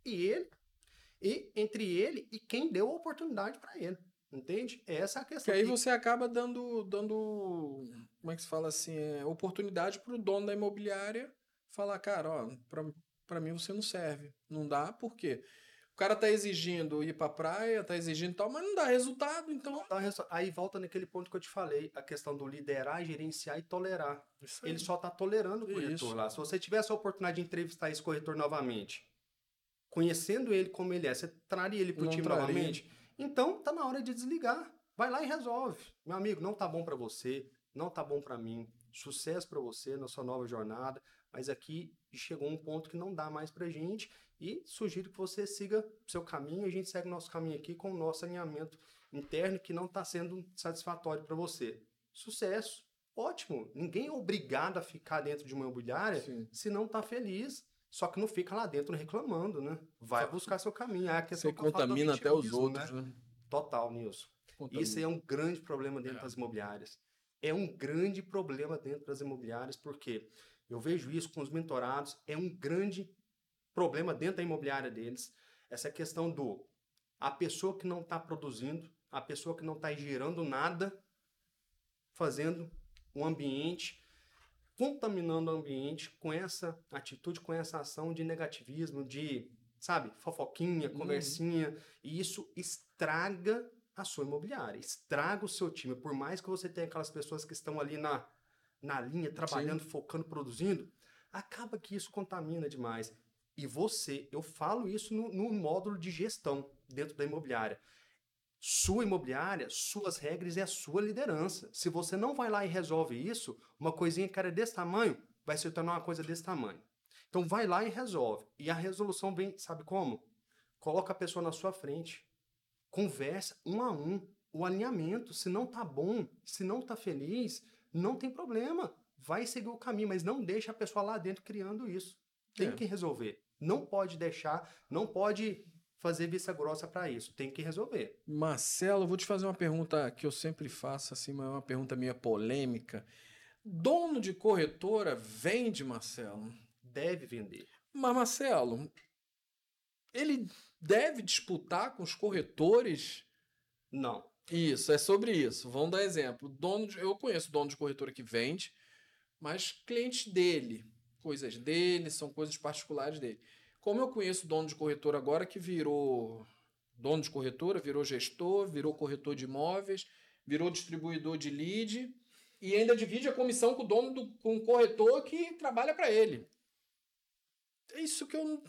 e ele, e entre ele e quem deu a oportunidade para ele. Entende? Essa é a questão. Que aí você acaba dando, dando como é que se fala assim, é, oportunidade para o dono da imobiliária falar, cara, ó, para mim você não serve. Não dá, por quê? O cara tá exigindo ir pra praia, tá exigindo tal, mas não dá resultado, então. Aí volta naquele ponto que eu te falei, a questão do liderar, gerenciar e tolerar. Ele só tá tolerando o corretor Isso. lá. Se você tivesse a oportunidade de entrevistar esse corretor novamente, conhecendo ele como ele é, você traria ele pro não time traria. novamente? Então tá na hora de desligar. Vai lá e resolve. Meu amigo, não tá bom para você, não tá bom para mim. Sucesso para você na sua nova jornada, mas aqui chegou um ponto que não dá mais pra gente e sugiro que você siga o seu caminho. A gente segue o nosso caminho aqui com o nosso alinhamento interno que não está sendo satisfatório para você. Sucesso! Ótimo! Ninguém é obrigado a ficar dentro de uma imobiliária Sim. se não está feliz. Só que não fica lá dentro reclamando, né? Vai buscar seu caminho. É a questão Você contamina até os outros, né? né? Total, Nilson. Contamina. Isso é um grande problema dentro é. das imobiliárias. É um grande problema dentro das imobiliárias, porque eu vejo isso com os mentorados, é um grande problema dentro da imobiliária deles, essa questão do a pessoa que não está produzindo, a pessoa que não está gerando nada, fazendo um ambiente, contaminando o ambiente com essa atitude, com essa ação de negativismo, de, sabe, fofoquinha, uhum. conversinha, uhum. e isso estraga a sua imobiliária, estraga o seu time. Por mais que você tenha aquelas pessoas que estão ali na, na linha, trabalhando, Sim. focando, produzindo, acaba que isso contamina demais. E você, eu falo isso no, no módulo de gestão dentro da imobiliária. Sua imobiliária, suas regras e a sua liderança. Se você não vai lá e resolve isso, uma coisinha que era desse tamanho vai se tornar uma coisa desse tamanho. Então vai lá e resolve. E a resolução vem, sabe como? Coloca a pessoa na sua frente. Conversa um a um. O alinhamento, se não tá bom, se não tá feliz, não tem problema. Vai seguir o caminho, mas não deixa a pessoa lá dentro criando isso. Tem é. que resolver. Não pode deixar, não pode fazer vista grossa para isso. Tem que resolver. Marcelo, vou te fazer uma pergunta que eu sempre faço, assim, mas é uma pergunta meio polêmica. Dono de corretora vende, Marcelo? Deve vender. Mas, Marcelo, ele deve disputar com os corretores? Não. Isso, é sobre isso. Vamos dar exemplo. Dono de, eu conheço dono de corretora que vende, mas clientes dele coisas dele, são coisas particulares dele. Como eu conheço dono de corretora agora que virou dono de corretora, virou gestor, virou corretor de imóveis, virou distribuidor de lead e ainda divide a comissão com o dono do com o corretor que trabalha para ele. É isso que eu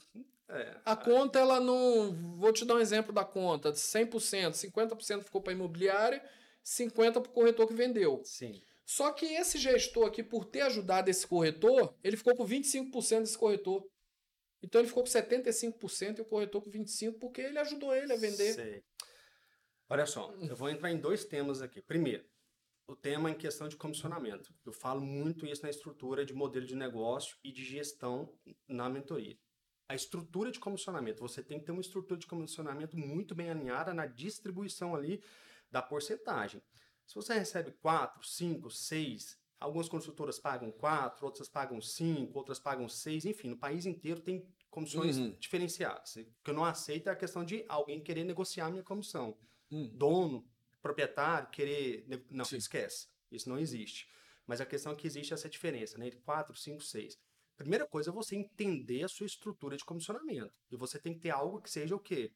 é, a conta ela não, vou te dar um exemplo da conta, 100%, 50% ficou para imobiliária, 50 para o corretor que vendeu. Sim. Só que esse gestor aqui, por ter ajudado esse corretor, ele ficou com 25% desse corretor. Então ele ficou com 75% e o corretor com 25% porque ele ajudou ele a vender. Sei. Olha só, eu vou entrar em dois temas aqui. Primeiro, o tema em questão de comissionamento. Eu falo muito isso na estrutura de modelo de negócio e de gestão na mentoria. A estrutura de comissionamento, você tem que ter uma estrutura de comissionamento muito bem alinhada na distribuição ali da porcentagem. Se você recebe 4, 5, 6, algumas consultoras pagam 4, outras pagam 5, outras pagam 6, enfim, no país inteiro tem comissões uhum. diferenciadas. O que eu não aceito é a questão de alguém querer negociar a minha comissão. Hum. Dono, proprietário, querer. Não, Sim. esquece. Isso não existe. Mas a questão é que existe essa diferença, né? Entre 4, 5, 6. Primeira coisa é você entender a sua estrutura de comissionamento. E você tem que ter algo que seja o quê?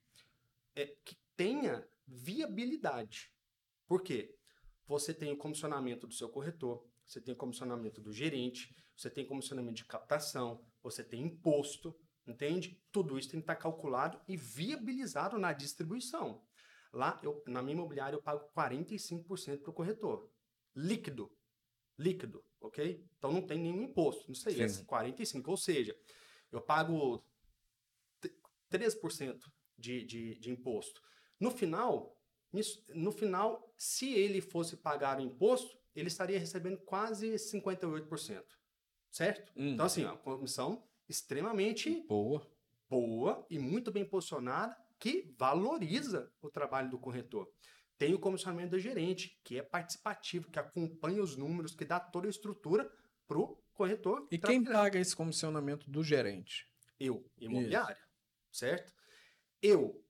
É, que tenha viabilidade. Por quê? Você tem o comissionamento do seu corretor, você tem comissionamento do gerente, você tem comissionamento de captação, você tem imposto, entende? Tudo isso tem que estar calculado e viabilizado na distribuição. Lá, eu, na minha imobiliária, eu pago 45% para o corretor. Líquido. Líquido, ok? Então não tem nenhum imposto. Não sei, é 45%. Ou seja, eu pago 3% de, de, de imposto. No final, no final, se ele fosse pagar o imposto, ele estaria recebendo quase 58%. Certo? Hum. Então, assim, ó, comissão extremamente boa. boa e muito bem posicionada que valoriza o trabalho do corretor. Tem o comissionamento do gerente, que é participativo, que acompanha os números, que dá toda a estrutura para o corretor. E quem paga esse comissionamento do gerente? Eu, imobiliária, Isso. certo? Eu,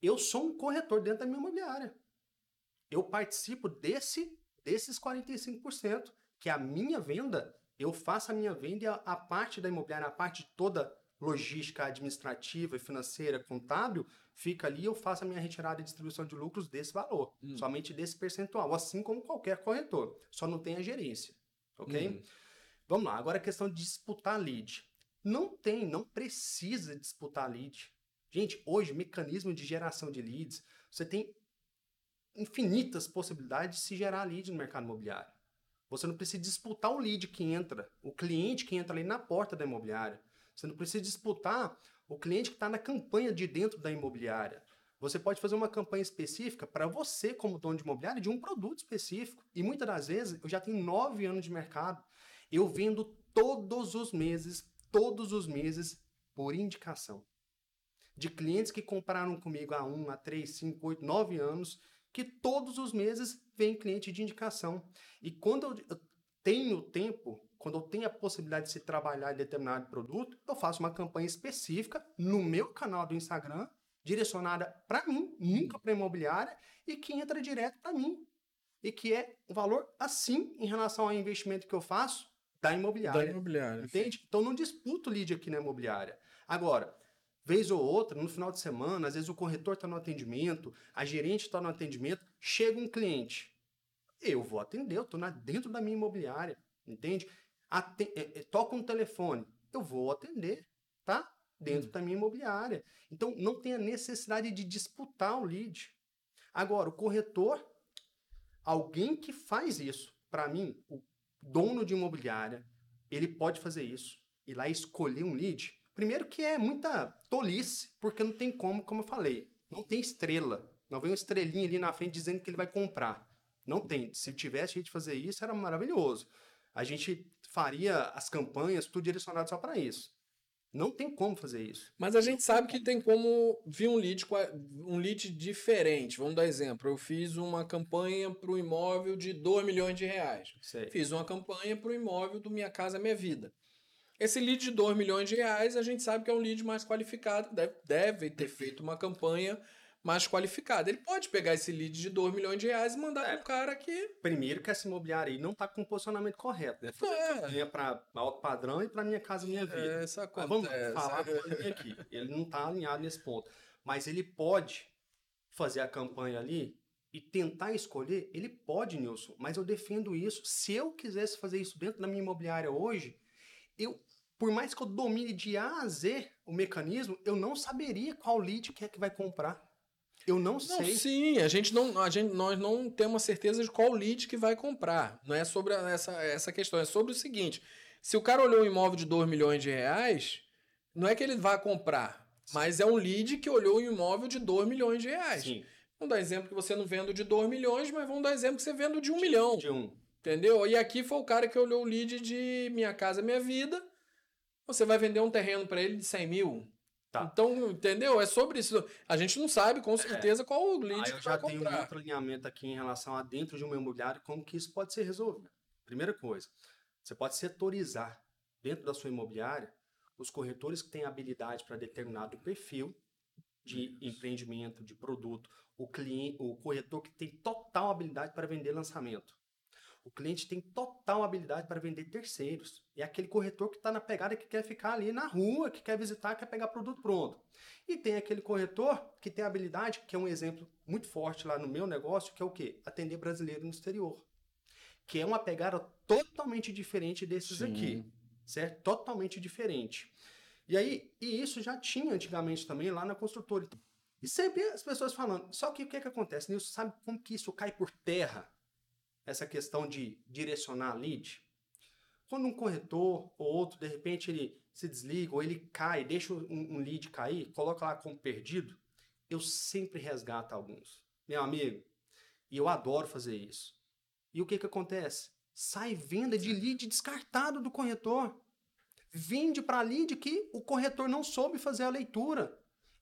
eu sou um corretor dentro da minha imobiliária. Eu participo desse desses 45%, que é a minha venda, eu faço a minha venda e a, a parte da imobiliária, a parte toda logística administrativa, financeira, contábil, fica ali eu faço a minha retirada e distribuição de lucros desse valor, hum. somente desse percentual, assim como qualquer corretor, só não tem a gerência, ok? Hum. Vamos lá, agora a questão de disputar lead. Não tem, não precisa disputar lead. Gente, hoje, mecanismo de geração de leads, você tem infinitas possibilidades de se gerar lead no mercado imobiliário. Você não precisa disputar o lead que entra, o cliente que entra ali na porta da imobiliária. Você não precisa disputar o cliente que está na campanha de dentro da imobiliária. Você pode fazer uma campanha específica para você, como dono de imobiliária, de um produto específico. E muitas das vezes, eu já tenho nove anos de mercado, eu vendo todos os meses, todos os meses, por indicação. De clientes que compraram comigo há um, há três, cinco, oito, nove anos, que todos os meses vem cliente de indicação. E quando eu tenho tempo, quando eu tenho a possibilidade de se trabalhar em determinado produto, eu faço uma campanha específica no meu canal do Instagram, direcionada para mim, nunca para imobiliária, e que entra direto para mim. E que é um valor assim em relação ao investimento que eu faço da imobiliária. Da imobiliária. Entende? Então não disputo lead aqui na imobiliária. Agora, vez ou outra, no final de semana, às vezes o corretor está no atendimento, a gerente está no atendimento, chega um cliente. Eu vou atender, eu estou dentro da minha imobiliária, entende? Aten é, é, toca um telefone, eu vou atender, tá? Dentro hum. da minha imobiliária. Então, não tem a necessidade de disputar o lead. Agora, o corretor, alguém que faz isso, para mim, o dono de imobiliária, ele pode fazer isso, ir lá escolher um lead. Primeiro que é muita tolice, porque não tem como, como eu falei, não tem estrela. Não vem uma estrelinha ali na frente dizendo que ele vai comprar. Não tem. Se tivesse a gente fazer isso, era maravilhoso. A gente faria as campanhas tudo direcionado só para isso. Não tem como fazer isso. Mas a gente sabe que tem como vir um lead, um lead diferente. Vamos dar exemplo. Eu fiz uma campanha para o imóvel de 2 milhões de reais. Sei. Fiz uma campanha para o imóvel do Minha Casa Minha Vida. Esse lead de 2 milhões de reais, a gente sabe que é um lead mais qualificado, deve, deve ter feito uma campanha mais qualificado. Ele pode pegar esse lead de 2 milhões de reais e mandar é. pro cara que. Primeiro que essa imobiliária aí não tá com o posicionamento correto, né? Fazer é. para alto padrão e para minha casa, minha vida. É, isso acontece. Mas vamos falar aqui. Ele não tá alinhado nesse ponto. Mas ele pode fazer a campanha ali e tentar escolher, ele pode, Nilson, mas eu defendo isso. Se eu quisesse fazer isso dentro da minha imobiliária hoje, eu, por mais que eu domine de A a Z o mecanismo, eu não saberia qual lead que é que vai comprar. Eu não sei. Não, sim, a gente não, a gente, nós não temos certeza de qual lead que vai comprar. Não é sobre essa, essa questão, é sobre o seguinte: se o cara olhou um imóvel de 2 milhões de reais, não é que ele vai comprar, mas é um lead que olhou um imóvel de 2 milhões de reais. Sim. Vamos dar exemplo que você não vende de 2 milhões, mas vamos dar exemplo que você vende de 1 um milhão. De um. Entendeu? E aqui foi o cara que olhou o lead de Minha Casa Minha Vida. Você vai vender um terreno para ele de 100 mil. Tá. Então, entendeu? É sobre isso. A gente não sabe com é. certeza é. qual o lead ah, eu já tenho um outro alinhamento aqui em relação a dentro de um imobiliário, como que isso pode ser resolvido. Primeira coisa, você pode setorizar dentro da sua imobiliária os corretores que têm habilidade para determinado perfil de empreendimento, de produto. O cliente, o corretor que tem total habilidade para vender lançamento. O cliente tem total habilidade para vender terceiros. É aquele corretor que está na pegada que quer ficar ali na rua, que quer visitar, quer pegar produto pronto. E tem aquele corretor que tem habilidade, que é um exemplo muito forte lá no meu negócio, que é o quê? Atender brasileiro no exterior. Que é uma pegada totalmente diferente desses Sim. aqui. Certo? Totalmente diferente. E aí, e isso já tinha antigamente também lá na construtora. E sempre as pessoas falando. Só que o que, que acontece? Nilson, sabe como que isso cai por terra? Essa questão de direcionar lead. Quando um corretor ou outro, de repente, ele se desliga ou ele cai, deixa um, um lead cair, coloca lá como perdido, eu sempre resgato alguns. Meu amigo, e eu adoro fazer isso. E o que, que acontece? Sai venda de lead descartado do corretor. Vende para lead que o corretor não soube fazer a leitura.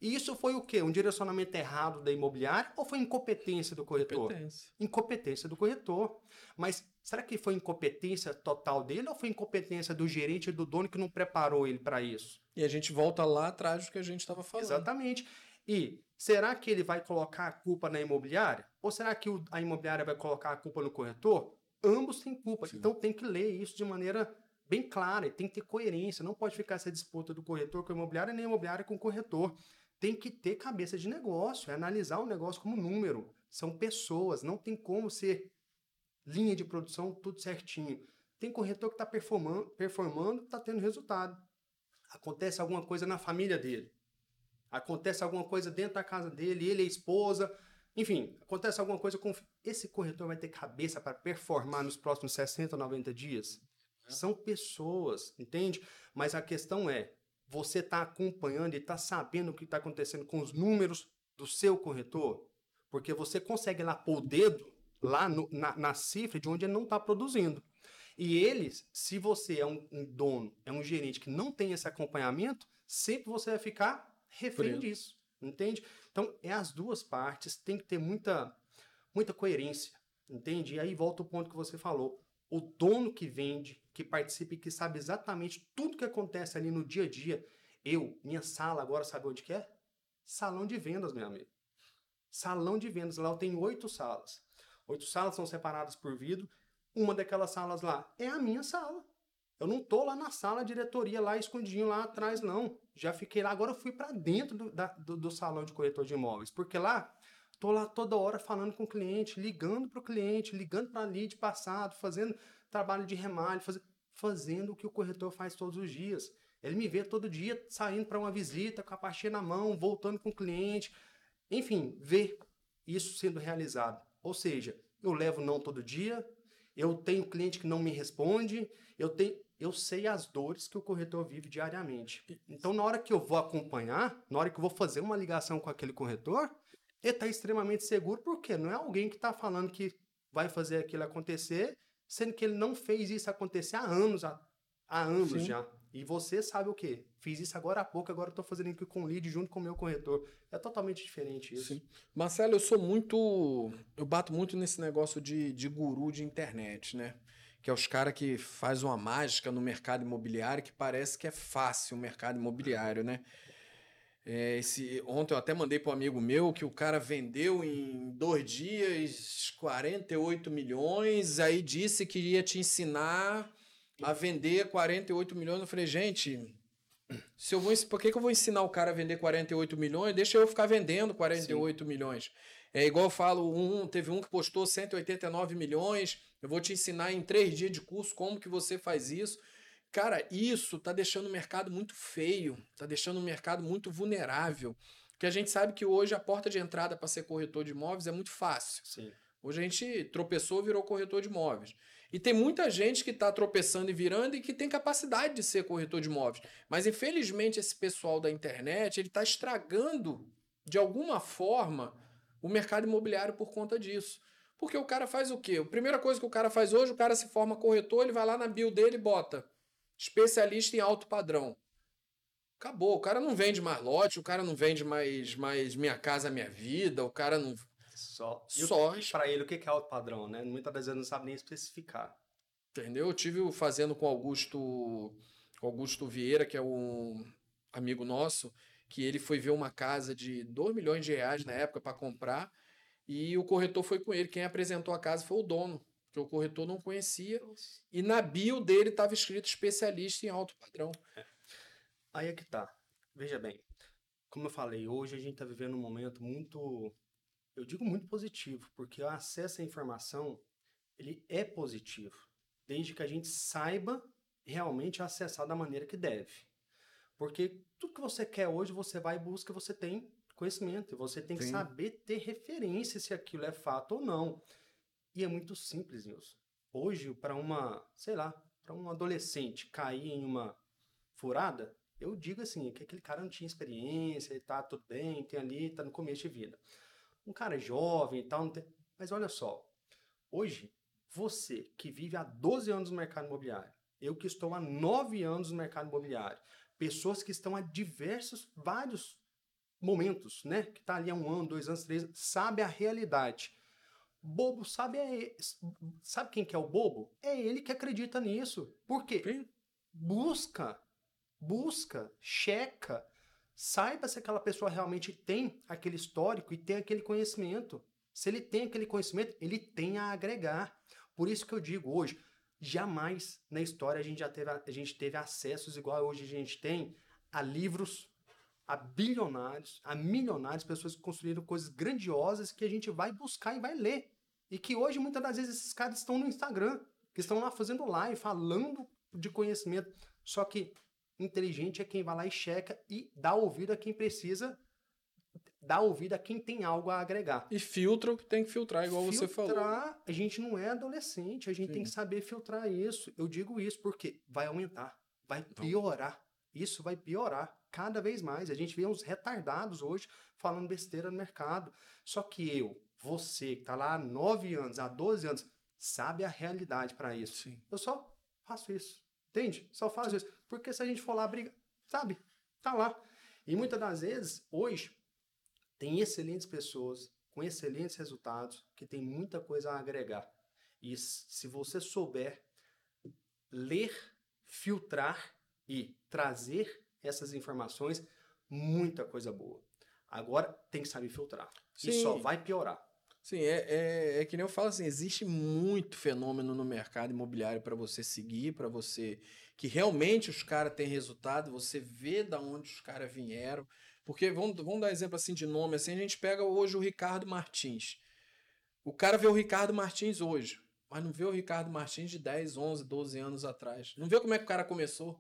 E isso foi o quê? Um direcionamento errado da imobiliária ou foi incompetência do corretor? Incompetência. Incompetência do corretor. Mas será que foi incompetência total dele ou foi incompetência do gerente e do dono que não preparou ele para isso? E a gente volta lá atrás do que a gente estava falando. Exatamente. E será que ele vai colocar a culpa na imobiliária? Ou será que a imobiliária vai colocar a culpa no corretor? Ambos têm culpa. Sim. Então tem que ler isso de maneira bem clara, tem que ter coerência. Não pode ficar essa disputa do corretor com a imobiliária, nem a imobiliária com o corretor tem que ter cabeça de negócio, é analisar o negócio como número. São pessoas, não tem como ser linha de produção tudo certinho. Tem corretor que está performando, performando, está tendo resultado. Acontece alguma coisa na família dele. Acontece alguma coisa dentro da casa dele, ele e a esposa. Enfim, acontece alguma coisa com. Esse corretor vai ter cabeça para performar nos próximos 60, 90 dias? É. São pessoas, entende? Mas a questão é: você está acompanhando e está sabendo o que está acontecendo com os números do seu corretor? Porque você consegue lá pôr o dedo lá no, na, na, cifra de onde ele não está produzindo. E eles, se você é um, um, dono, é um gerente que não tem esse acompanhamento, sempre você vai ficar refém disso. Entende? Então, é as duas partes, tem que ter muita, muita coerência. Entende? E aí volta o ponto que você falou. O dono que vende, que participa e que sabe exatamente tudo que acontece ali no dia a dia. Eu, minha sala agora, sabe onde que é? Salão de vendas, meu amigo. Salão de vendas. Lá eu tenho oito salas. Oito salas são separadas por vidro. Uma daquelas salas lá é a minha sala. Eu não tô lá na sala diretoria, lá escondidinho lá atrás, não. Já fiquei lá, agora eu fui para dentro do, da, do, do, salão de corretor de imóveis. Porque lá, tô lá toda hora falando com o cliente, ligando para o cliente, ligando para lead passado, fazendo trabalho de remalho, faz, fazendo o que o corretor faz todos os dias. Ele me vê todo dia saindo para uma visita com a pastinha na mão, voltando com o cliente. Enfim, ver isso sendo realizado. Ou seja, eu levo não todo dia, eu tenho cliente que não me responde, eu tenho, eu sei as dores que o corretor vive diariamente. Então, na hora que eu vou acompanhar, na hora que eu vou fazer uma ligação com aquele corretor, ele está extremamente seguro, porque não é alguém que está falando que vai fazer aquilo acontecer sendo que ele não fez isso acontecer há anos, há, há anos Sim. já. E você sabe o quê? Fiz isso agora há pouco, agora estou fazendo aqui com o lead junto com o meu corretor. É totalmente diferente isso. Sim. Marcelo, eu sou muito. Eu bato muito nesse negócio de, de guru de internet, né? Que é os caras que faz uma mágica no mercado imobiliário que parece que é fácil o mercado imobiliário, né? É, esse, ontem eu até mandei para um amigo meu que o cara vendeu em dois dias 48 milhões, aí disse que ia te ensinar a vender 48 milhões. Eu falei, gente, se eu vou, por que, que eu vou ensinar o cara a vender 48 milhões? Deixa eu ficar vendendo 48 Sim. milhões. É igual eu falo, um, teve um que postou 189 milhões, eu vou te ensinar em três dias de curso como que você faz isso. Cara, isso tá deixando o mercado muito feio, tá deixando o mercado muito vulnerável. Porque a gente sabe que hoje a porta de entrada para ser corretor de imóveis é muito fácil. Sim. Hoje a gente tropeçou e virou corretor de imóveis. E tem muita gente que está tropeçando e virando e que tem capacidade de ser corretor de imóveis. Mas infelizmente esse pessoal da internet ele está estragando de alguma forma o mercado imobiliário por conta disso. Porque o cara faz o quê? A primeira coisa que o cara faz hoje, o cara se forma corretor, ele vai lá na bio dele e bota especialista em alto padrão. Acabou. O cara não vende mais lote, o cara não vende mais, mais Minha Casa Minha Vida, o cara não. Só. Só. Para ele, o que é alto padrão, né? Muitas das vezes não sabe nem especificar. Entendeu? Eu tive fazendo com Augusto, Augusto Vieira, que é um amigo nosso, que ele foi ver uma casa de 2 milhões de reais na época para comprar e o corretor foi com ele. Quem apresentou a casa foi o dono, que o corretor não conhecia. E na bio dele estava escrito especialista em alto padrão. É. Aí é que tá. Veja bem, como eu falei, hoje a gente está vivendo um momento muito, eu digo muito positivo, porque o acesso à informação ele é positivo, desde que a gente saiba realmente acessar da maneira que deve. Porque tudo que você quer hoje, você vai e busca, você tem conhecimento, você tem que Sim. saber ter referência se aquilo é fato ou não. E é muito simples, Nilson. Hoje, para uma, sei lá, para um adolescente cair em uma furada, eu digo assim, que aquele cara não tinha experiência, ele tá tudo bem, tem ali, tá no começo de vida. Um cara jovem e tal, tem... mas olha só, hoje, você que vive há 12 anos no mercado imobiliário, eu que estou há 9 anos no mercado imobiliário, pessoas que estão há diversos, vários momentos, né? Que tá ali há um ano, dois anos, três, sabe a realidade. Bobo sabe é, sabe quem que é o bobo? É ele que acredita nisso. Por quê? Sim. Busca, busca, checa, saiba se aquela pessoa realmente tem aquele histórico e tem aquele conhecimento. Se ele tem aquele conhecimento, ele tem a agregar. Por isso que eu digo hoje, jamais na história a gente já teve, a gente teve acessos igual hoje a gente tem a livros, a bilionários, a milionários, pessoas que construíram coisas grandiosas que a gente vai buscar e vai ler. E que hoje, muitas das vezes, esses caras estão no Instagram, que estão lá fazendo live, falando de conhecimento. Só que inteligente é quem vai lá e checa e dá ouvido a quem precisa, dá ouvido a quem tem algo a agregar. E filtra o que tem que filtrar, igual filtrar, você falou. A gente não é adolescente, a gente Sim. tem que saber filtrar isso. Eu digo isso porque vai aumentar, vai piorar. Isso vai piorar cada vez mais. A gente vê uns retardados hoje falando besteira no mercado. Só que eu, você, que está lá há 9 anos, há 12 anos, sabe a realidade para isso. Sim. Eu só faço isso. Entende? Só faço isso. Porque se a gente for lá brigar, sabe? Tá lá. E muitas das vezes, hoje, tem excelentes pessoas com excelentes resultados que tem muita coisa a agregar. E se você souber ler, filtrar e trazer essas informações, muita coisa boa. Agora tem que saber filtrar. Sim. E só vai piorar. Sim, é, é, é, que nem eu falo assim, existe muito fenômeno no mercado imobiliário para você seguir, para você que realmente os caras têm resultado, você vê da onde os caras vieram. Porque vamos, vamos dar exemplo assim de nome, assim, a gente pega hoje o Ricardo Martins. O cara vê o Ricardo Martins hoje, mas não vê o Ricardo Martins de 10, 11, 12 anos atrás. Não vê como é que o cara começou.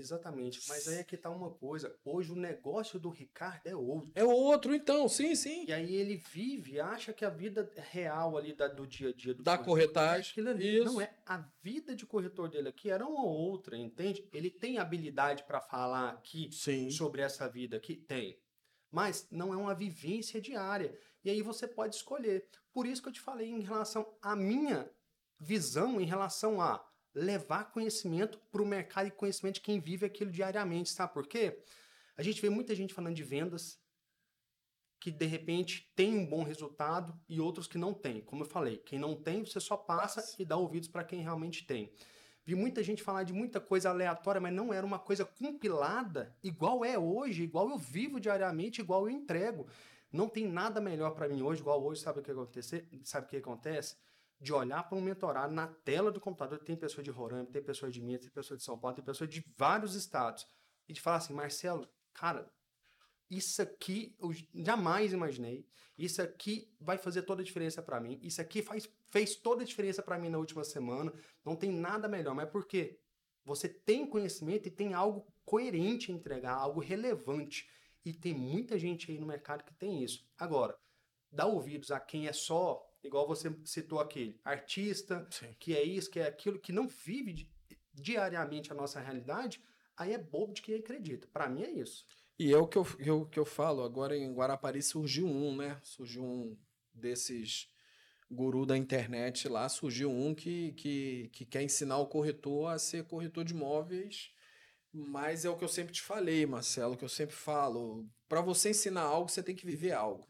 Exatamente, mas aí é que tá uma coisa. Hoje o negócio do Ricardo é outro. É outro, então, sim, sim. E aí ele vive, acha que a vida real ali da, do dia a dia do da corretagem. É ali. Não é a vida de corretor dele aqui era uma outra, entende? Ele tem habilidade para falar aqui sim. sobre essa vida aqui, tem. Mas não é uma vivência diária. E aí você pode escolher. Por isso que eu te falei em relação à minha visão em relação a levar conhecimento para o mercado e conhecimento de quem vive aquilo diariamente, sabe por quê? A gente vê muita gente falando de vendas que de repente tem um bom resultado e outros que não tem. Como eu falei, quem não tem, você só passa e dá ouvidos para quem realmente tem. Vi muita gente falar de muita coisa aleatória, mas não era uma coisa compilada, igual é hoje, igual eu vivo diariamente, igual eu entrego. Não tem nada melhor para mim hoje, igual hoje, sabe o que acontece? Sabe o que acontece? De olhar para um mentorado na tela do computador, tem pessoa de Roraima, tem pessoa de Minas, tem pessoa de São Paulo, tem pessoa de vários estados, e de falar assim, Marcelo, cara, isso aqui eu jamais imaginei, isso aqui vai fazer toda a diferença para mim, isso aqui faz, fez toda a diferença para mim na última semana, não tem nada melhor, mas por quê? Você tem conhecimento e tem algo coerente a entregar, algo relevante, e tem muita gente aí no mercado que tem isso. Agora, dá ouvidos a quem é só igual você citou aquele, artista, Sim. que é isso, que é aquilo, que não vive di diariamente a nossa realidade, aí é bobo de quem acredita. Para mim é isso. E é o que eu, eu, que eu falo, agora em Guarapari surgiu um, né? Surgiu um desses guru da internet lá, surgiu um que, que, que quer ensinar o corretor a ser corretor de imóveis, mas é o que eu sempre te falei, Marcelo, que eu sempre falo, para você ensinar algo, você tem que viver algo.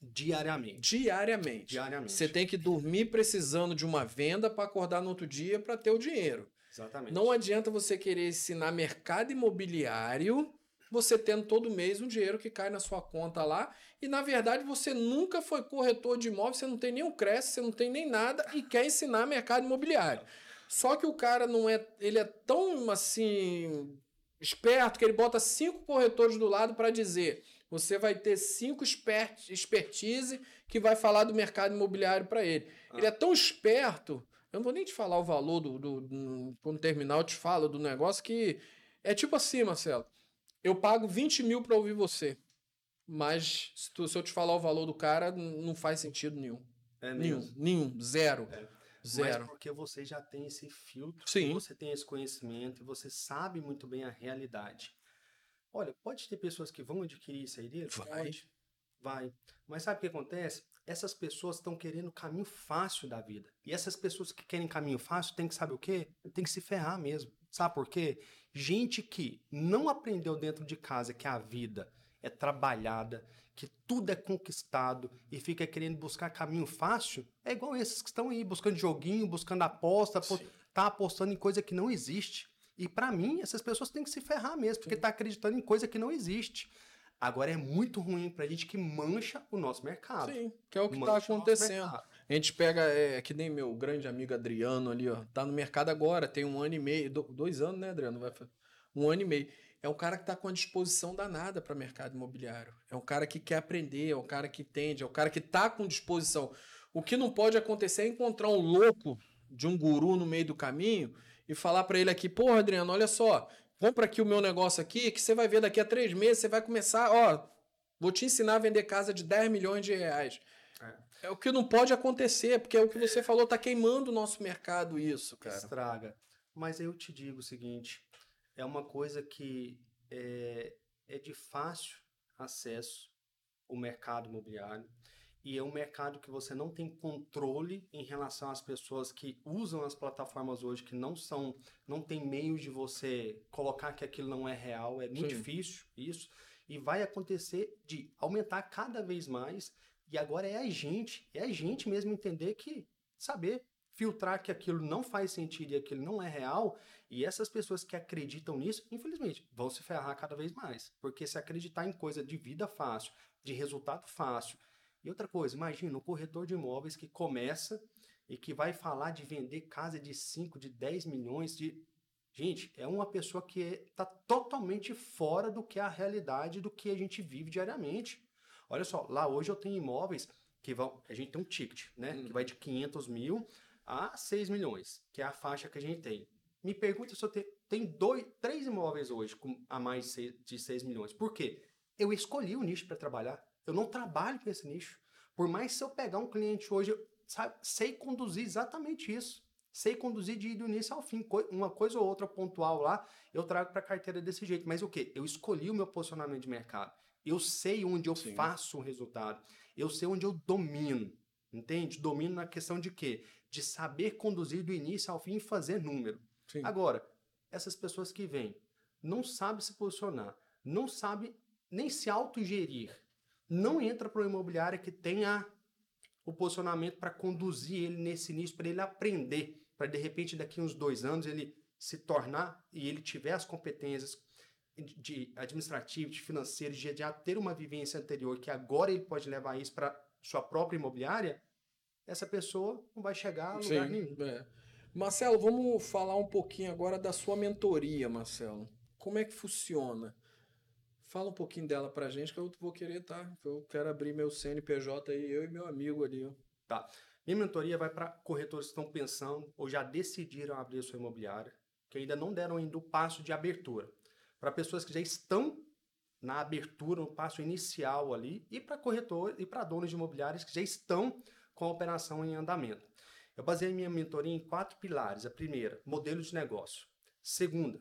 Diariamente. Diariamente. Diariamente. Você tem que dormir precisando de uma venda para acordar no outro dia para ter o dinheiro. Exatamente. Não adianta você querer ensinar mercado imobiliário você tendo todo mês um dinheiro que cai na sua conta lá, e na verdade você nunca foi corretor de imóveis, você não tem nem o Cresce, você não tem nem nada e quer ensinar mercado imobiliário. Só que o cara não é, ele é tão assim esperto que ele bota cinco corretores do lado para dizer: você vai ter cinco expert, expertise que vai falar do mercado imobiliário para ele. Ah. Ele é tão esperto, eu não vou nem te falar o valor do, do, do quando terminar eu te falo do negócio que é tipo assim, Marcelo. Eu pago 20 mil para ouvir você, mas se, tu, se, eu te falar o valor do cara, não faz sentido nenhum. É nenhum, nenhum, zero. É. Zero. Mas porque você já tem esse filtro, Sim. você tem esse conhecimento e você sabe muito bem a realidade. Olha, pode ter pessoas que vão adquirir isso aí dele? Vai. Pode. Vai. Mas sabe o que acontece? Essas pessoas estão querendo o caminho fácil da vida. E essas pessoas que querem caminho fácil tem que saber o quê? Tem que se ferrar mesmo. Sabe por quê? Gente que não aprendeu dentro de casa que a vida é trabalhada, que tudo é conquistado e fica querendo buscar caminho fácil, é igual esses que estão aí buscando joguinho, buscando aposta, Sim. tá apostando em coisa que não existe. E para mim, essas pessoas têm que se ferrar mesmo, porque tá acreditando em coisa que não existe. Agora é muito ruim pra gente que mancha o nosso mercado. Sim, que é o que tá mancha tá acontecendo. A gente pega, é, que nem meu grande amigo Adriano ali, ó. Tá no mercado agora, tem um ano e meio, dois anos, né, Adriano? Vai, um ano e meio é um cara que está com a disposição danada para mercado imobiliário. É um cara que quer aprender, é um cara que entende, é um cara que está com disposição. O que não pode acontecer é encontrar um louco de um guru no meio do caminho e falar para ele aqui, porra, Adriano, olha só, compra aqui o meu negócio aqui, que você vai ver daqui a três meses, você vai começar, ó, vou te ensinar a vender casa de 10 milhões de reais. É. é o que não pode acontecer, porque é o que você falou, tá queimando o nosso mercado isso, cara. Estraga. Mas eu te digo o seguinte, é uma coisa que é, é de fácil acesso o mercado imobiliário e é um mercado que você não tem controle em relação às pessoas que usam as plataformas hoje que não são não tem meios de você colocar que aquilo não é real é muito Sim. difícil isso e vai acontecer de aumentar cada vez mais e agora é a gente é a gente mesmo entender que saber filtrar que aquilo não faz sentido e aquilo não é real, e essas pessoas que acreditam nisso, infelizmente, vão se ferrar cada vez mais. Porque se acreditar em coisa de vida fácil, de resultado fácil. E outra coisa, imagina um corretor de imóveis que começa e que vai falar de vender casa de 5, de 10 milhões de. Gente, é uma pessoa que está totalmente fora do que é a realidade do que a gente vive diariamente. Olha só, lá hoje eu tenho imóveis que vão. A gente tem um ticket, né? Hum. Que vai de 500 mil a 6 milhões, que é a faixa que a gente tem. Me pergunta se eu tenho, tem dois, três imóveis hoje com a mais de 6 milhões. Por quê? Eu escolhi o nicho para trabalhar. Eu não trabalho com esse nicho. Por mais se eu pegar um cliente hoje, eu sabe, sei conduzir exatamente isso. Sei conduzir de do início ao fim. Uma coisa ou outra pontual lá, eu trago para a carteira desse jeito. Mas o quê? Eu escolhi o meu posicionamento de mercado. Eu sei onde eu Sim. faço o resultado. Eu sei onde eu domino. Entende? Domino na questão de quê? De saber conduzir do início ao fim e fazer número. Sim. Agora, essas pessoas que vêm, não sabem se posicionar, não sabem nem se autogerir, não entra para o imobiliário que tenha o posicionamento para conduzir ele nesse início, para ele aprender, para de repente daqui uns dois anos ele se tornar e ele tiver as competências de administrativo, de financeiro, de já ter uma vivência anterior, que agora ele pode levar isso para sua própria imobiliária, essa pessoa não vai chegar a lugar Sim, nenhum. É. Marcelo, vamos falar um pouquinho agora da sua mentoria, Marcelo. Como é que funciona? Fala um pouquinho dela pra gente que eu vou querer, tá? Eu quero abrir meu CNPJ aí, eu e meu amigo ali. Tá. Minha mentoria vai para corretores que estão pensando ou já decidiram abrir a sua imobiliária, que ainda não deram ainda o passo de abertura. Para pessoas que já estão na abertura, no passo inicial ali, e para corretores e para donos de imobiliários que já estão com a operação em andamento. Eu baseei minha mentoria em quatro pilares. A primeira, modelo de negócio. Segunda,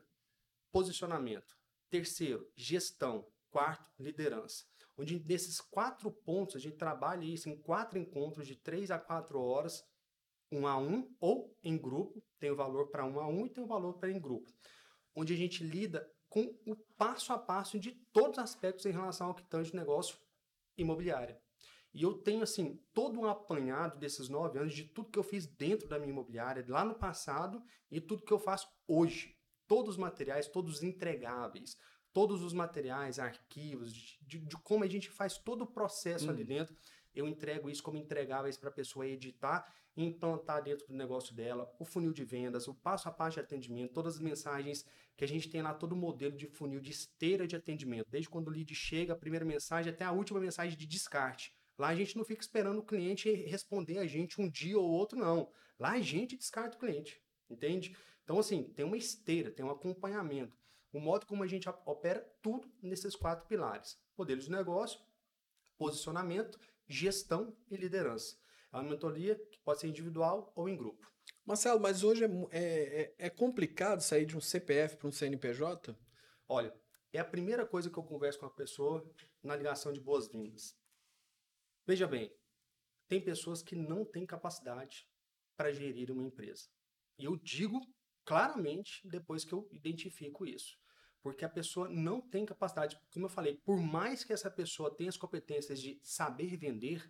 posicionamento. Terceiro, gestão. Quarto, liderança. Onde desses quatro pontos a gente trabalha isso em quatro encontros de três a quatro horas, um a um ou em grupo. Tem o valor para um a um e tem o valor para em grupo. Onde a gente lida com o passo a passo de todos os aspectos em relação ao que tange negócio imobiliário. E eu tenho, assim, todo um apanhado desses nove anos de tudo que eu fiz dentro da minha imobiliária, lá no passado, e tudo que eu faço hoje. Todos os materiais, todos os entregáveis, todos os materiais, arquivos, de, de, de como a gente faz todo o processo hum. ali dentro. Eu entrego isso como entregáveis para a pessoa editar e implantar dentro do negócio dela, o funil de vendas, o passo a passo de atendimento, todas as mensagens que a gente tem lá, todo o modelo de funil, de esteira de atendimento, desde quando o lead chega, a primeira mensagem até a última mensagem de descarte. Lá a gente não fica esperando o cliente responder a gente um dia ou outro, não. Lá a gente descarta o cliente, entende? Então, assim, tem uma esteira, tem um acompanhamento. O modo como a gente opera tudo nesses quatro pilares: modelo de negócio, posicionamento, gestão e liderança. É uma mentoria que pode ser individual ou em grupo. Marcelo, mas hoje é, é, é, é complicado sair de um CPF para um CNPJ? Olha, é a primeira coisa que eu converso com a pessoa na ligação de boas-vindas. Veja bem, tem pessoas que não têm capacidade para gerir uma empresa. E eu digo claramente depois que eu identifico isso. Porque a pessoa não tem capacidade, como eu falei, por mais que essa pessoa tenha as competências de saber vender,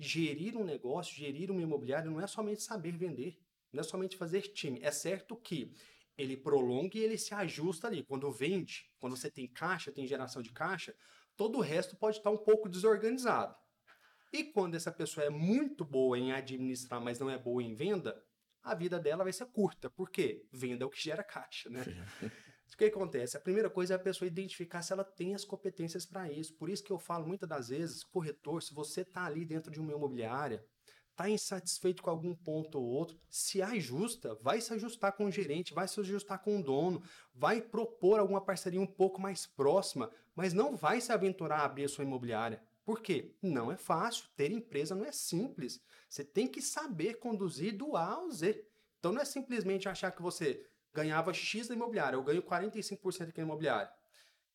gerir um negócio, gerir uma imobiliária, não é somente saber vender, não é somente fazer time. É certo que ele prolonga e ele se ajusta ali. Quando vende, quando você tem caixa, tem geração de caixa, todo o resto pode estar um pouco desorganizado. E quando essa pessoa é muito boa em administrar, mas não é boa em venda, a vida dela vai ser curta. Por quê? Venda é o que gera caixa, né? O que acontece? A primeira coisa é a pessoa identificar se ela tem as competências para isso. Por isso que eu falo muitas das vezes, corretor, se você está ali dentro de uma imobiliária, está insatisfeito com algum ponto ou outro, se ajusta, vai se ajustar com o gerente, vai se ajustar com o dono, vai propor alguma parceria um pouco mais próxima, mas não vai se aventurar a abrir a sua imobiliária. Por quê? Não é fácil. Ter empresa não é simples. Você tem que saber conduzir do A ao Z. Então não é simplesmente achar que você ganhava X da imobiliária, eu ganho 45% aqui na imobiliária.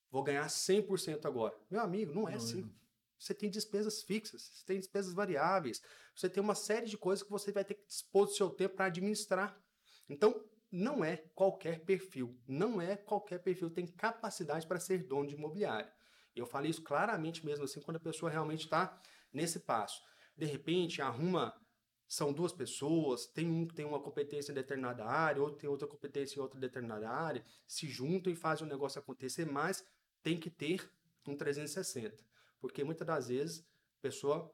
Vou ganhar 100% agora. Meu amigo, não é não, assim. Você tem despesas fixas, você tem despesas variáveis, você tem uma série de coisas que você vai ter que dispor do seu tempo para administrar. Então, não é qualquer perfil, não é qualquer perfil tem capacidade para ser dono de imobiliário. Eu falei isso claramente mesmo assim quando a pessoa realmente está nesse passo. De repente, arruma são duas pessoas, tem um que tem uma competência em determinada área, outro tem outra competência em outra determinada área, se juntam e fazem o negócio acontecer, mas tem que ter um 360. Porque muitas das vezes a pessoa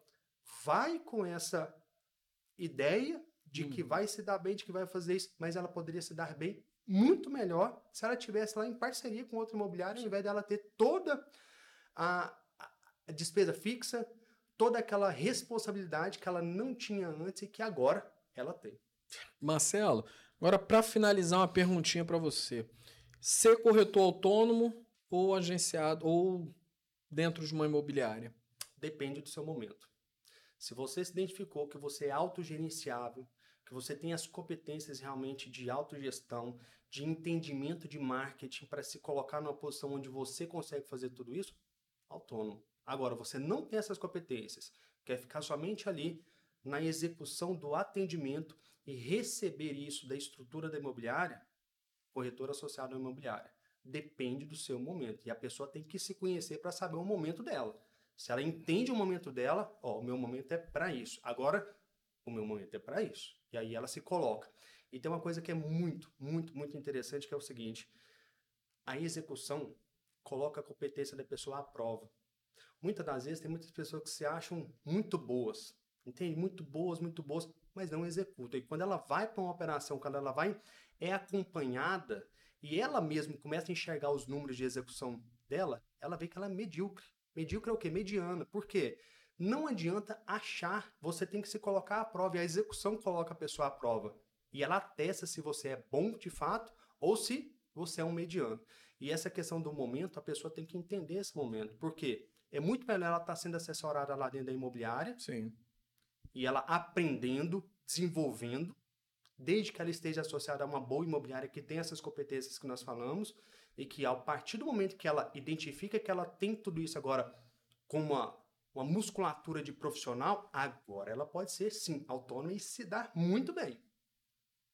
vai com essa ideia de hum. que vai se dar bem, de que vai fazer isso, mas ela poderia se dar bem muito melhor se ela tivesse lá em parceria com outro imobiliário, ao invés dela ter toda a, a despesa fixa, toda aquela responsabilidade que ela não tinha antes e que agora ela tem. Marcelo, agora para finalizar uma perguntinha para você. Ser corretor autônomo ou agenciado ou dentro de uma imobiliária? Depende do seu momento. Se você se identificou que você é autogerenciável, que você tem as competências realmente de autogestão, de entendimento de marketing para se colocar numa posição onde você consegue fazer tudo isso, autônomo. Agora, você não tem essas competências, quer ficar somente ali na execução do atendimento e receber isso da estrutura da imobiliária, corretor associado à imobiliária. Depende do seu momento. E a pessoa tem que se conhecer para saber o momento dela. Se ela entende o momento dela, ó, o meu momento é para isso. Agora, o meu momento é para isso. E aí ela se coloca. E tem uma coisa que é muito, muito, muito interessante, que é o seguinte: a execução coloca a competência da pessoa à prova muitas das vezes tem muitas pessoas que se acham muito boas, entende? Muito boas, muito boas, mas não executam. E quando ela vai para uma operação, quando ela vai, é acompanhada e ela mesma começa a enxergar os números de execução dela, ela vê que ela é medíocre. Medíocre é o quê? Mediana. Por quê? Não adianta achar, você tem que se colocar à prova, e a execução coloca a pessoa à prova. E ela testa se você é bom de fato ou se você é um mediano. E essa questão do momento, a pessoa tem que entender esse momento. Por quê? É muito melhor ela estar tá sendo assessorada lá dentro da imobiliária. Sim. E ela aprendendo, desenvolvendo, desde que ela esteja associada a uma boa imobiliária que tem essas competências que nós falamos e que a partir do momento que ela identifica que ela tem tudo isso agora com uma, uma musculatura de profissional, agora ela pode ser sim autônoma e se dar muito bem.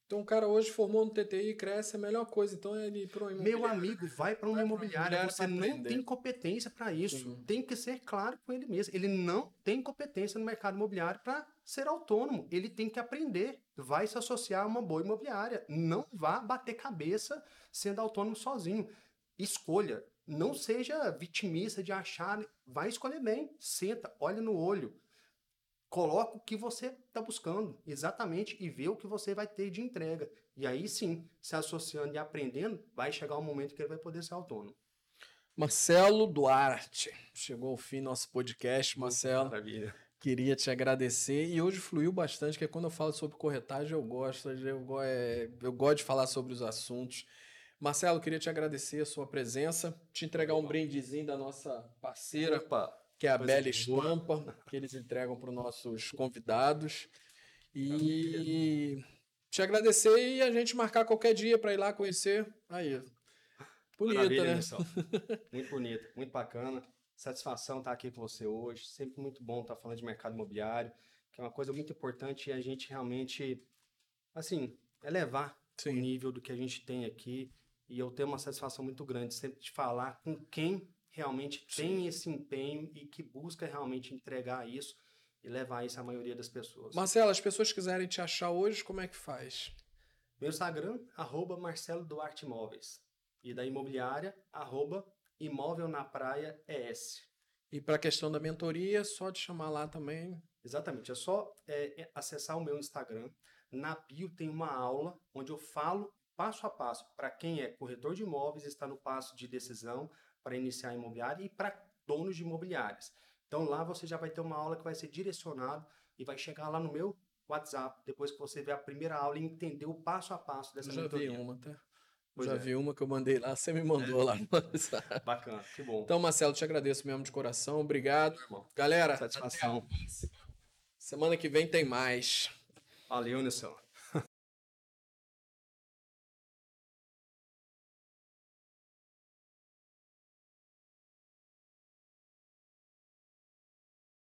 Então o cara hoje formou no TTI e cresce, é a melhor coisa. Então é ele para Meu amigo, vai para uma imobiliária. Você não tem competência para isso. Uhum. Tem que ser claro com ele mesmo. Ele não tem competência no mercado imobiliário para ser autônomo. Ele tem que aprender. Vai se associar a uma boa imobiliária. Não vá bater cabeça sendo autônomo sozinho. Escolha. não seja vitimista de achar, vai escolher bem, senta, olha no olho, coloca o que você está buscando exatamente e vê o que você vai ter de entrega. E aí sim, se associando e aprendendo, vai chegar o um momento que ele vai poder ser autônomo. Marcelo Duarte, chegou ao fim nosso podcast, Marcelo. Maravilha. Queria te agradecer e hoje fluiu bastante, porque quando eu falo sobre corretagem eu gosto, eu, é, eu gosto de falar sobre os assuntos. Marcelo, queria te agradecer a sua presença, te entregar um brindezinho da nossa parceira, Opa, que é a Bela Estampa, que eles entregam para os nossos convidados. E te agradecer e a gente marcar qualquer dia para ir lá conhecer. Aí. Bonita, Maravilha, né? muito bonita, muito bacana. Satisfação estar aqui com você hoje. Sempre muito bom estar falando de mercado imobiliário, que é uma coisa muito importante e a gente realmente, assim, elevar Sim. o nível do que a gente tem aqui e eu tenho uma satisfação muito grande sempre de falar com quem realmente tem esse empenho e que busca realmente entregar isso e levar isso à maioria das pessoas. Marcelo, as pessoas quiserem te achar hoje, como é que faz? Meu Instagram, arroba Marcelo Duarte Imóveis. E da imobiliária, arroba Imóvel na Praia ES. E para a questão da mentoria, só te chamar lá também. Exatamente, é só é, é acessar o meu Instagram. Na bio tem uma aula onde eu falo passo a passo para quem é corretor de imóveis, está no passo de decisão para iniciar a imobiliária e para donos de imobiliárias. Então lá você já vai ter uma aula que vai ser direcionado e vai chegar lá no meu WhatsApp, depois que você ver a primeira aula e entender o passo a passo dessa eu já mentoria. vi uma, tá? Pois já é. vi uma que eu mandei lá, você me mandou é. lá no WhatsApp. Bacana, que bom. Então, Marcelo, te agradeço mesmo de coração. Obrigado. Irmão. Galera, satisfação. Semana que vem tem mais. Valeu, Nilson.